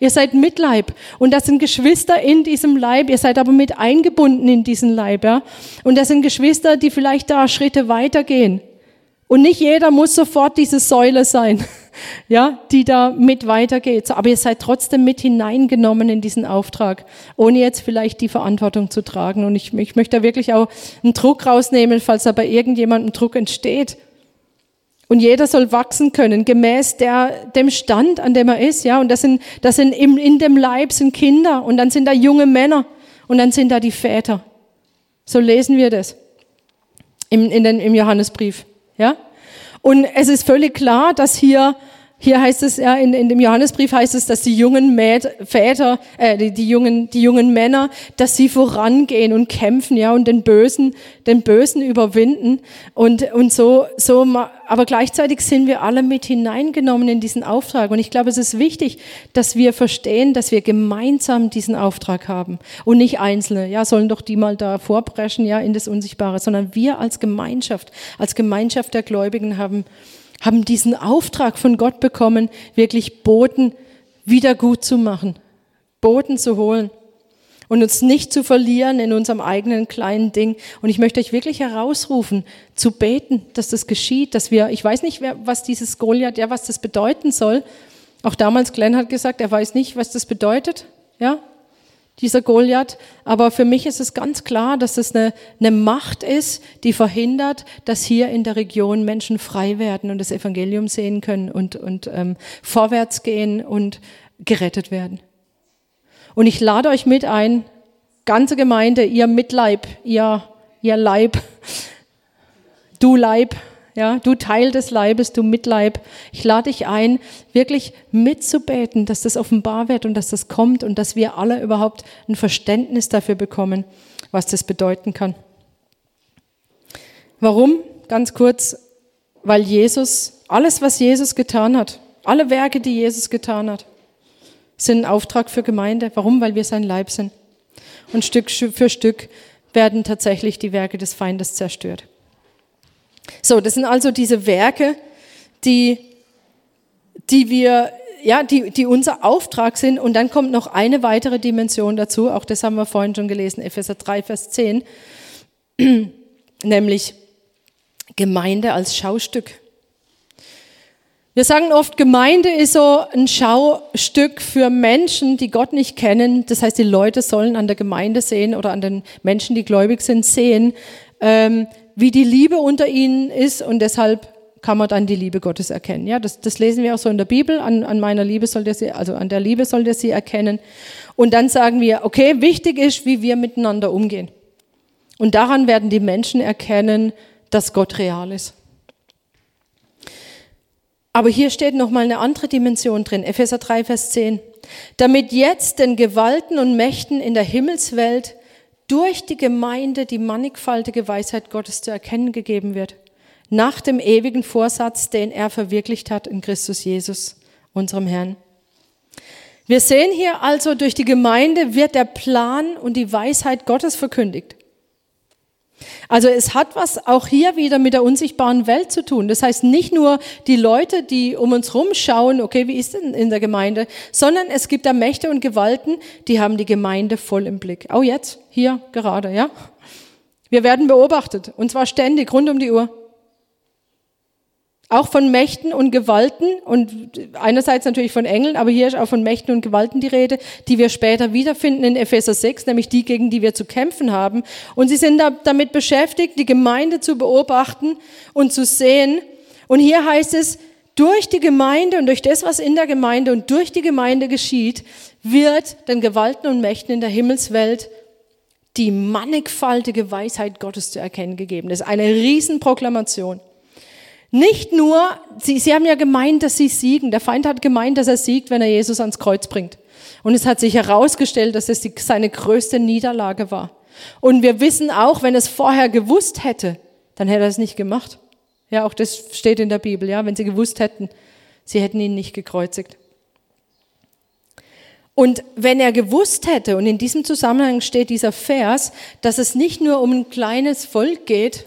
ihr seid Mitleib und das sind Geschwister in diesem Leib. Ihr seid aber mit eingebunden in diesen Leib, ja. Und das sind Geschwister, die vielleicht da Schritte weitergehen. Und nicht jeder muss sofort diese Säule sein ja, die da mit weitergeht. Aber ihr seid trotzdem mit hineingenommen in diesen Auftrag, ohne jetzt vielleicht die Verantwortung zu tragen. Und ich, ich möchte da wirklich auch einen Druck rausnehmen, falls da bei irgendjemandem Druck entsteht. Und jeder soll wachsen können, gemäß der, dem Stand, an dem er ist, ja. Und das sind, das sind im, in dem Leib sind Kinder und dann sind da junge Männer und dann sind da die Väter. So lesen wir das im, in den, im Johannesbrief, ja. Und es ist völlig klar, dass hier hier heißt es ja, in, in dem Johannesbrief heißt es, dass die jungen Mäd, Väter, äh, die, die, jungen, die jungen Männer, dass sie vorangehen und kämpfen, ja, und den Bösen, den Bösen überwinden. Und, und so, so, aber gleichzeitig sind wir alle mit hineingenommen in diesen Auftrag. Und ich glaube, es ist wichtig, dass wir verstehen, dass wir gemeinsam diesen Auftrag haben. Und nicht Einzelne, ja, sollen doch die mal da vorbrechen, ja, in das Unsichtbare, sondern wir als Gemeinschaft, als Gemeinschaft der Gläubigen haben, haben diesen Auftrag von Gott bekommen, wirklich Boten wieder gut zu machen, Boten zu holen und uns nicht zu verlieren in unserem eigenen kleinen Ding. Und ich möchte euch wirklich herausrufen, zu beten, dass das geschieht, dass wir, ich weiß nicht, was dieses Goliath, ja, was das bedeuten soll. Auch damals Glenn hat gesagt, er weiß nicht, was das bedeutet, ja dieser Goliath. Aber für mich ist es ganz klar, dass es eine, eine Macht ist, die verhindert, dass hier in der Region Menschen frei werden und das Evangelium sehen können und, und ähm, vorwärts gehen und gerettet werden. Und ich lade euch mit ein, ganze Gemeinde, ihr Mitleib, ihr ihr Leib, du Leib, ja, du Teil des Leibes, du Mitleib. Ich lade dich ein, wirklich mitzubeten, dass das offenbar wird und dass das kommt und dass wir alle überhaupt ein Verständnis dafür bekommen, was das bedeuten kann. Warum? Ganz kurz, weil Jesus, alles, was Jesus getan hat, alle Werke, die Jesus getan hat, sind ein Auftrag für Gemeinde. Warum? Weil wir sein Leib sind. Und Stück für Stück werden tatsächlich die Werke des Feindes zerstört. So, das sind also diese Werke, die, die wir, ja, die, die unser Auftrag sind. Und dann kommt noch eine weitere Dimension dazu. Auch das haben wir vorhin schon gelesen, Epheser 3, Vers 10. <clears throat> Nämlich Gemeinde als Schaustück. Wir sagen oft, Gemeinde ist so ein Schaustück für Menschen, die Gott nicht kennen. Das heißt, die Leute sollen an der Gemeinde sehen oder an den Menschen, die gläubig sind, sehen, ähm, wie die Liebe unter ihnen ist und deshalb kann man dann die Liebe Gottes erkennen. Ja, das, das lesen wir auch so in der Bibel. An, an meiner Liebe sollt ihr sie, also an der Liebe sollt ihr sie erkennen. Und dann sagen wir, okay, wichtig ist, wie wir miteinander umgehen. Und daran werden die Menschen erkennen, dass Gott real ist. Aber hier steht noch mal eine andere Dimension drin. Epheser 3, Vers 10. Damit jetzt den Gewalten und Mächten in der Himmelswelt durch die Gemeinde die mannigfaltige Weisheit Gottes zu erkennen gegeben wird, nach dem ewigen Vorsatz, den er verwirklicht hat in Christus Jesus, unserem Herrn. Wir sehen hier also, durch die Gemeinde wird der Plan und die Weisheit Gottes verkündigt. Also es hat was auch hier wieder mit der unsichtbaren Welt zu tun. Das heißt nicht nur die Leute, die um uns rumschauen, okay, wie ist denn in der Gemeinde, sondern es gibt da Mächte und Gewalten, die haben die Gemeinde voll im Blick. Auch jetzt, hier gerade, ja. Wir werden beobachtet und zwar ständig, rund um die Uhr auch von Mächten und Gewalten und einerseits natürlich von Engeln, aber hier ist auch von Mächten und Gewalten die Rede, die wir später wiederfinden in Epheser 6, nämlich die, gegen die wir zu kämpfen haben. Und sie sind da, damit beschäftigt, die Gemeinde zu beobachten und zu sehen. Und hier heißt es, durch die Gemeinde und durch das, was in der Gemeinde und durch die Gemeinde geschieht, wird den Gewalten und Mächten in der Himmelswelt die mannigfaltige Weisheit Gottes zu erkennen gegeben. Das ist eine Riesenproklamation. Nicht nur, sie, sie haben ja gemeint, dass sie siegen. Der Feind hat gemeint, dass er siegt, wenn er Jesus ans Kreuz bringt. Und es hat sich herausgestellt, dass es die, seine größte Niederlage war. Und wir wissen auch, wenn es vorher gewusst hätte, dann hätte er es nicht gemacht. Ja, auch das steht in der Bibel, ja, wenn sie gewusst hätten, sie hätten ihn nicht gekreuzigt. Und wenn er gewusst hätte, und in diesem Zusammenhang steht dieser Vers, dass es nicht nur um ein kleines Volk geht,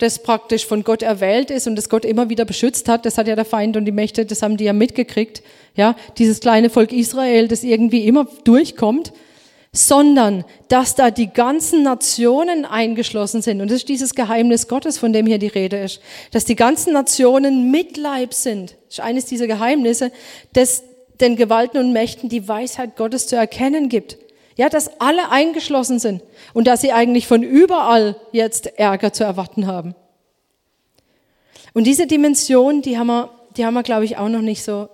das praktisch von Gott erwählt ist und das Gott immer wieder beschützt hat. Das hat ja der Feind und die Mächte, das haben die ja mitgekriegt. Ja, dieses kleine Volk Israel, das irgendwie immer durchkommt, sondern dass da die ganzen Nationen eingeschlossen sind. Und das ist dieses Geheimnis Gottes, von dem hier die Rede ist. Dass die ganzen Nationen Mitleib sind. Das ist eines dieser Geheimnisse, das den Gewalten und Mächten die Weisheit Gottes zu erkennen gibt. Ja, dass alle eingeschlossen sind und dass sie eigentlich von überall jetzt Ärger zu erwarten haben. Und diese Dimension, die haben wir, die haben wir, glaube ich, auch noch nicht so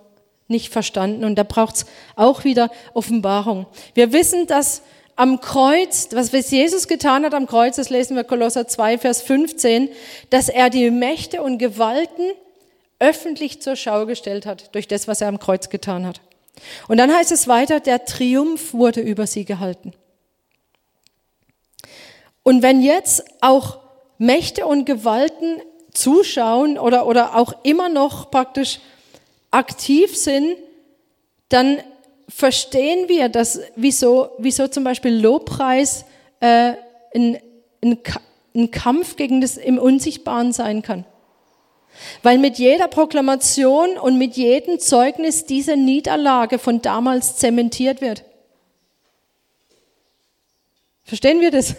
nicht verstanden. Und da braucht es auch wieder Offenbarung. Wir wissen, dass am Kreuz, was Jesus getan hat am Kreuz, das lesen wir Kolosser 2, Vers 15, dass er die Mächte und Gewalten öffentlich zur Schau gestellt hat durch das, was er am Kreuz getan hat. Und dann heißt es weiter, der Triumph wurde über sie gehalten. Und wenn jetzt auch Mächte und Gewalten zuschauen oder, oder auch immer noch praktisch aktiv sind, dann verstehen wir, dass wieso, wieso zum Beispiel Lobpreis äh, ein, ein, ein Kampf gegen das im Unsichtbaren sein kann. Weil mit jeder Proklamation und mit jedem Zeugnis diese Niederlage von damals zementiert wird. Verstehen wir das?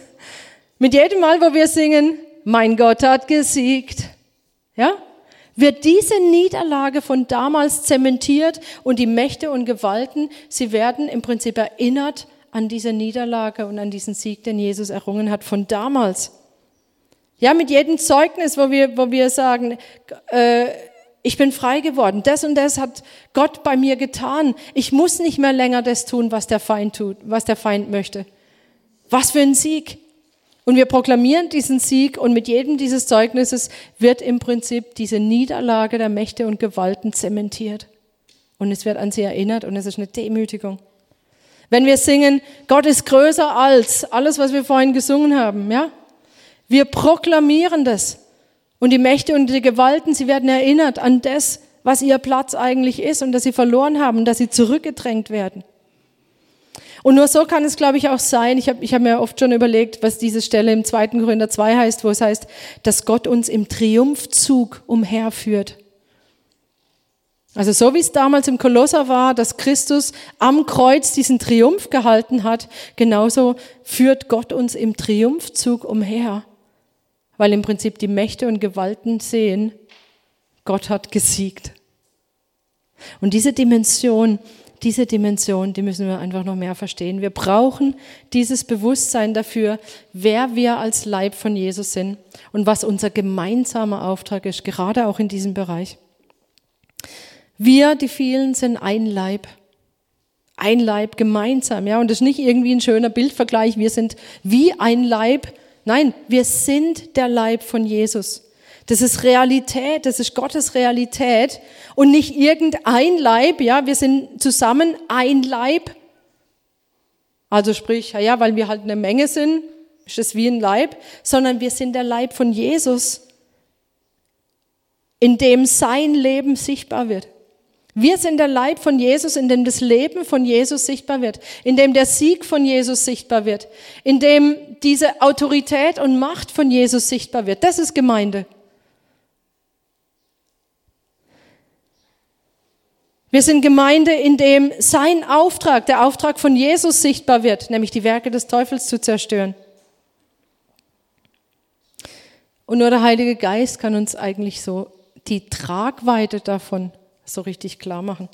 Mit jedem Mal, wo wir singen, mein Gott hat gesiegt, ja, wird diese Niederlage von damals zementiert und die Mächte und Gewalten, sie werden im Prinzip erinnert an diese Niederlage und an diesen Sieg, den Jesus errungen hat von damals. Ja, mit jedem Zeugnis, wo wir, wo wir sagen, äh, ich bin frei geworden, das und das hat Gott bei mir getan. Ich muss nicht mehr länger das tun, was der Feind tut, was der Feind möchte. Was für ein Sieg. Und wir proklamieren diesen Sieg und mit jedem dieses Zeugnisses wird im Prinzip diese Niederlage der Mächte und Gewalten zementiert. Und es wird an sie erinnert und es ist eine Demütigung. Wenn wir singen, Gott ist größer als alles, was wir vorhin gesungen haben, ja? Wir proklamieren das. Und die Mächte und die Gewalten, sie werden erinnert an das, was ihr Platz eigentlich ist und dass sie verloren haben dass sie zurückgedrängt werden. Und nur so kann es, glaube ich, auch sein. Ich habe ich hab mir oft schon überlegt, was diese Stelle im 2. Korinther 2 heißt, wo es heißt, dass Gott uns im Triumphzug umherführt. Also so wie es damals im Kolosser war, dass Christus am Kreuz diesen Triumph gehalten hat, genauso führt Gott uns im Triumphzug umher, weil im Prinzip die Mächte und Gewalten sehen, Gott hat gesiegt. Und diese Dimension, diese Dimension, die müssen wir einfach noch mehr verstehen. Wir brauchen dieses Bewusstsein dafür, wer wir als Leib von Jesus sind und was unser gemeinsamer Auftrag ist, gerade auch in diesem Bereich. Wir, die vielen, sind ein Leib. Ein Leib gemeinsam, ja. Und das ist nicht irgendwie ein schöner Bildvergleich. Wir sind wie ein Leib. Nein, wir sind der Leib von Jesus. Das ist Realität, das ist Gottes Realität und nicht irgendein Leib, ja. Wir sind zusammen ein Leib. Also sprich, ja, weil wir halt eine Menge sind, ist es wie ein Leib, sondern wir sind der Leib von Jesus, in dem sein Leben sichtbar wird. Wir sind der Leib von Jesus, in dem das Leben von Jesus sichtbar wird, in dem der Sieg von Jesus sichtbar wird, in dem diese Autorität und Macht von Jesus sichtbar wird. Das ist Gemeinde. Wir sind Gemeinde, in dem sein Auftrag, der Auftrag von Jesus sichtbar wird, nämlich die Werke des Teufels zu zerstören. Und nur der Heilige Geist kann uns eigentlich so die Tragweite davon so richtig klar machen.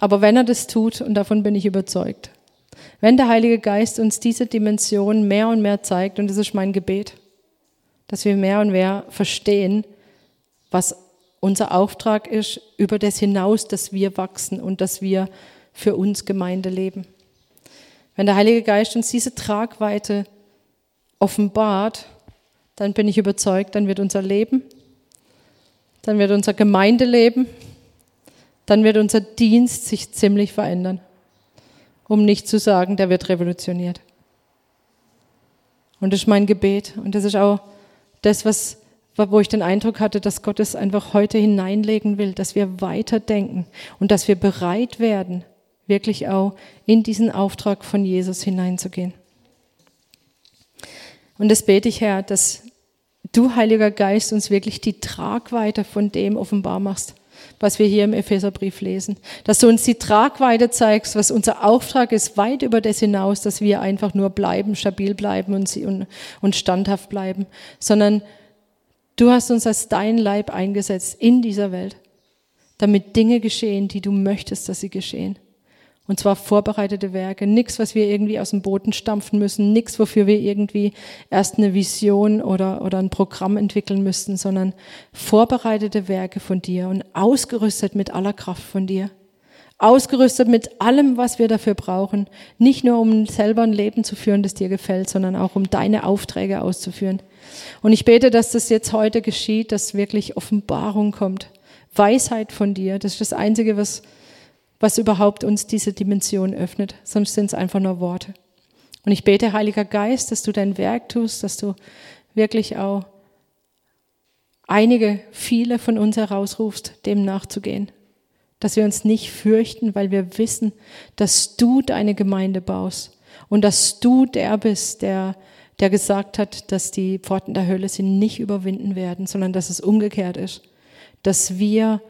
Aber wenn er das tut, und davon bin ich überzeugt, wenn der Heilige Geist uns diese Dimension mehr und mehr zeigt, und das ist mein Gebet, dass wir mehr und mehr verstehen, was unser Auftrag ist, über das hinaus, dass wir wachsen und dass wir für uns Gemeinde leben. Wenn der Heilige Geist uns diese Tragweite offenbart, dann bin ich überzeugt, dann wird unser Leben dann wird unser Gemeindeleben, dann wird unser Dienst sich ziemlich verändern. Um nicht zu sagen, der wird revolutioniert. Und das ist mein Gebet. Und das ist auch das, was, wo ich den Eindruck hatte, dass Gott es einfach heute hineinlegen will, dass wir weiterdenken und dass wir bereit werden, wirklich auch in diesen Auftrag von Jesus hineinzugehen. Und das bete ich, Herr, dass du, Heiliger Geist, uns wirklich die Tragweite von dem offenbar machst, was wir hier im Epheserbrief lesen. Dass du uns die Tragweite zeigst, was unser Auftrag ist, weit über das hinaus, dass wir einfach nur bleiben, stabil bleiben und, und, standhaft bleiben, sondern du hast uns als dein Leib eingesetzt in dieser Welt, damit Dinge geschehen, die du möchtest, dass sie geschehen. Und zwar vorbereitete Werke, nichts, was wir irgendwie aus dem Boden stampfen müssen, nichts, wofür wir irgendwie erst eine Vision oder, oder ein Programm entwickeln müssten, sondern vorbereitete Werke von dir und ausgerüstet mit aller Kraft von dir. Ausgerüstet mit allem, was wir dafür brauchen. Nicht nur, um selber ein Leben zu führen, das dir gefällt, sondern auch, um deine Aufträge auszuführen. Und ich bete, dass das jetzt heute geschieht, dass wirklich Offenbarung kommt. Weisheit von dir. Das ist das Einzige, was, was überhaupt uns diese Dimension öffnet, sonst sind es einfach nur Worte. Und ich bete, Heiliger Geist, dass du dein Werk tust, dass du wirklich auch einige, viele von uns herausrufst, dem nachzugehen. Dass wir uns nicht fürchten, weil wir wissen, dass du deine Gemeinde baust und dass du der bist, der, der gesagt hat, dass die Pforten der Hölle sie nicht überwinden werden, sondern dass es umgekehrt ist. Dass wir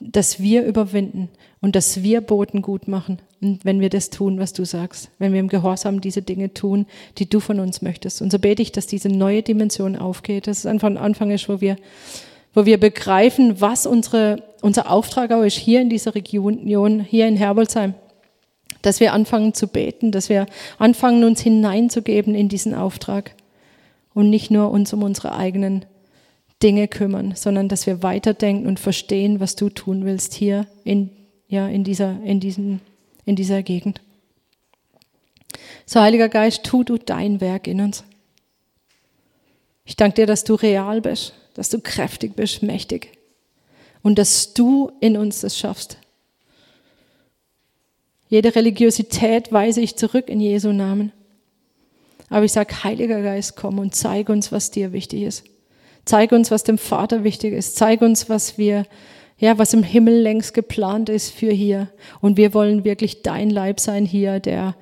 dass wir überwinden und dass wir Boten gut machen. Und wenn wir das tun, was du sagst, wenn wir im Gehorsam diese Dinge tun, die du von uns möchtest. Und so bete ich, dass diese neue Dimension aufgeht, dass es einfach ein Anfang ist, wo wir, wo wir begreifen, was unsere, unser Auftrag auch ist hier in dieser Region, hier in Herbolzheim. Dass wir anfangen zu beten, dass wir anfangen, uns hineinzugeben in diesen Auftrag und nicht nur uns um unsere eigenen Dinge kümmern, sondern dass wir weiterdenken und verstehen, was du tun willst hier in, ja, in, dieser, in, diesen, in dieser Gegend. So, Heiliger Geist, tu du dein Werk in uns. Ich danke dir, dass du real bist, dass du kräftig bist, mächtig und dass du in uns das schaffst. Jede Religiosität weise ich zurück in Jesu Namen. Aber ich sage, Heiliger Geist, komm und zeig uns, was dir wichtig ist. Zeig uns, was dem Vater wichtig ist. Zeig uns, was wir, ja, was im Himmel längst geplant ist für hier. Und wir wollen wirklich dein Leib sein hier, der,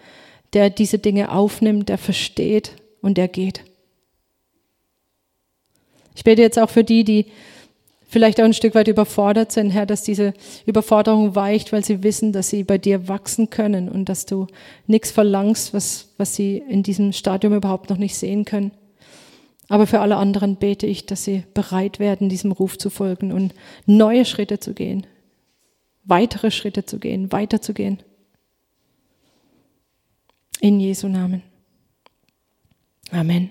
der diese Dinge aufnimmt, der versteht und der geht. Ich bete jetzt auch für die, die vielleicht auch ein Stück weit überfordert sind, Herr, dass diese Überforderung weicht, weil sie wissen, dass sie bei dir wachsen können und dass du nichts verlangst, was, was sie in diesem Stadium überhaupt noch nicht sehen können. Aber für alle anderen bete ich, dass sie bereit werden, diesem Ruf zu folgen und neue Schritte zu gehen, weitere Schritte zu gehen, weiterzugehen. In Jesu Namen. Amen.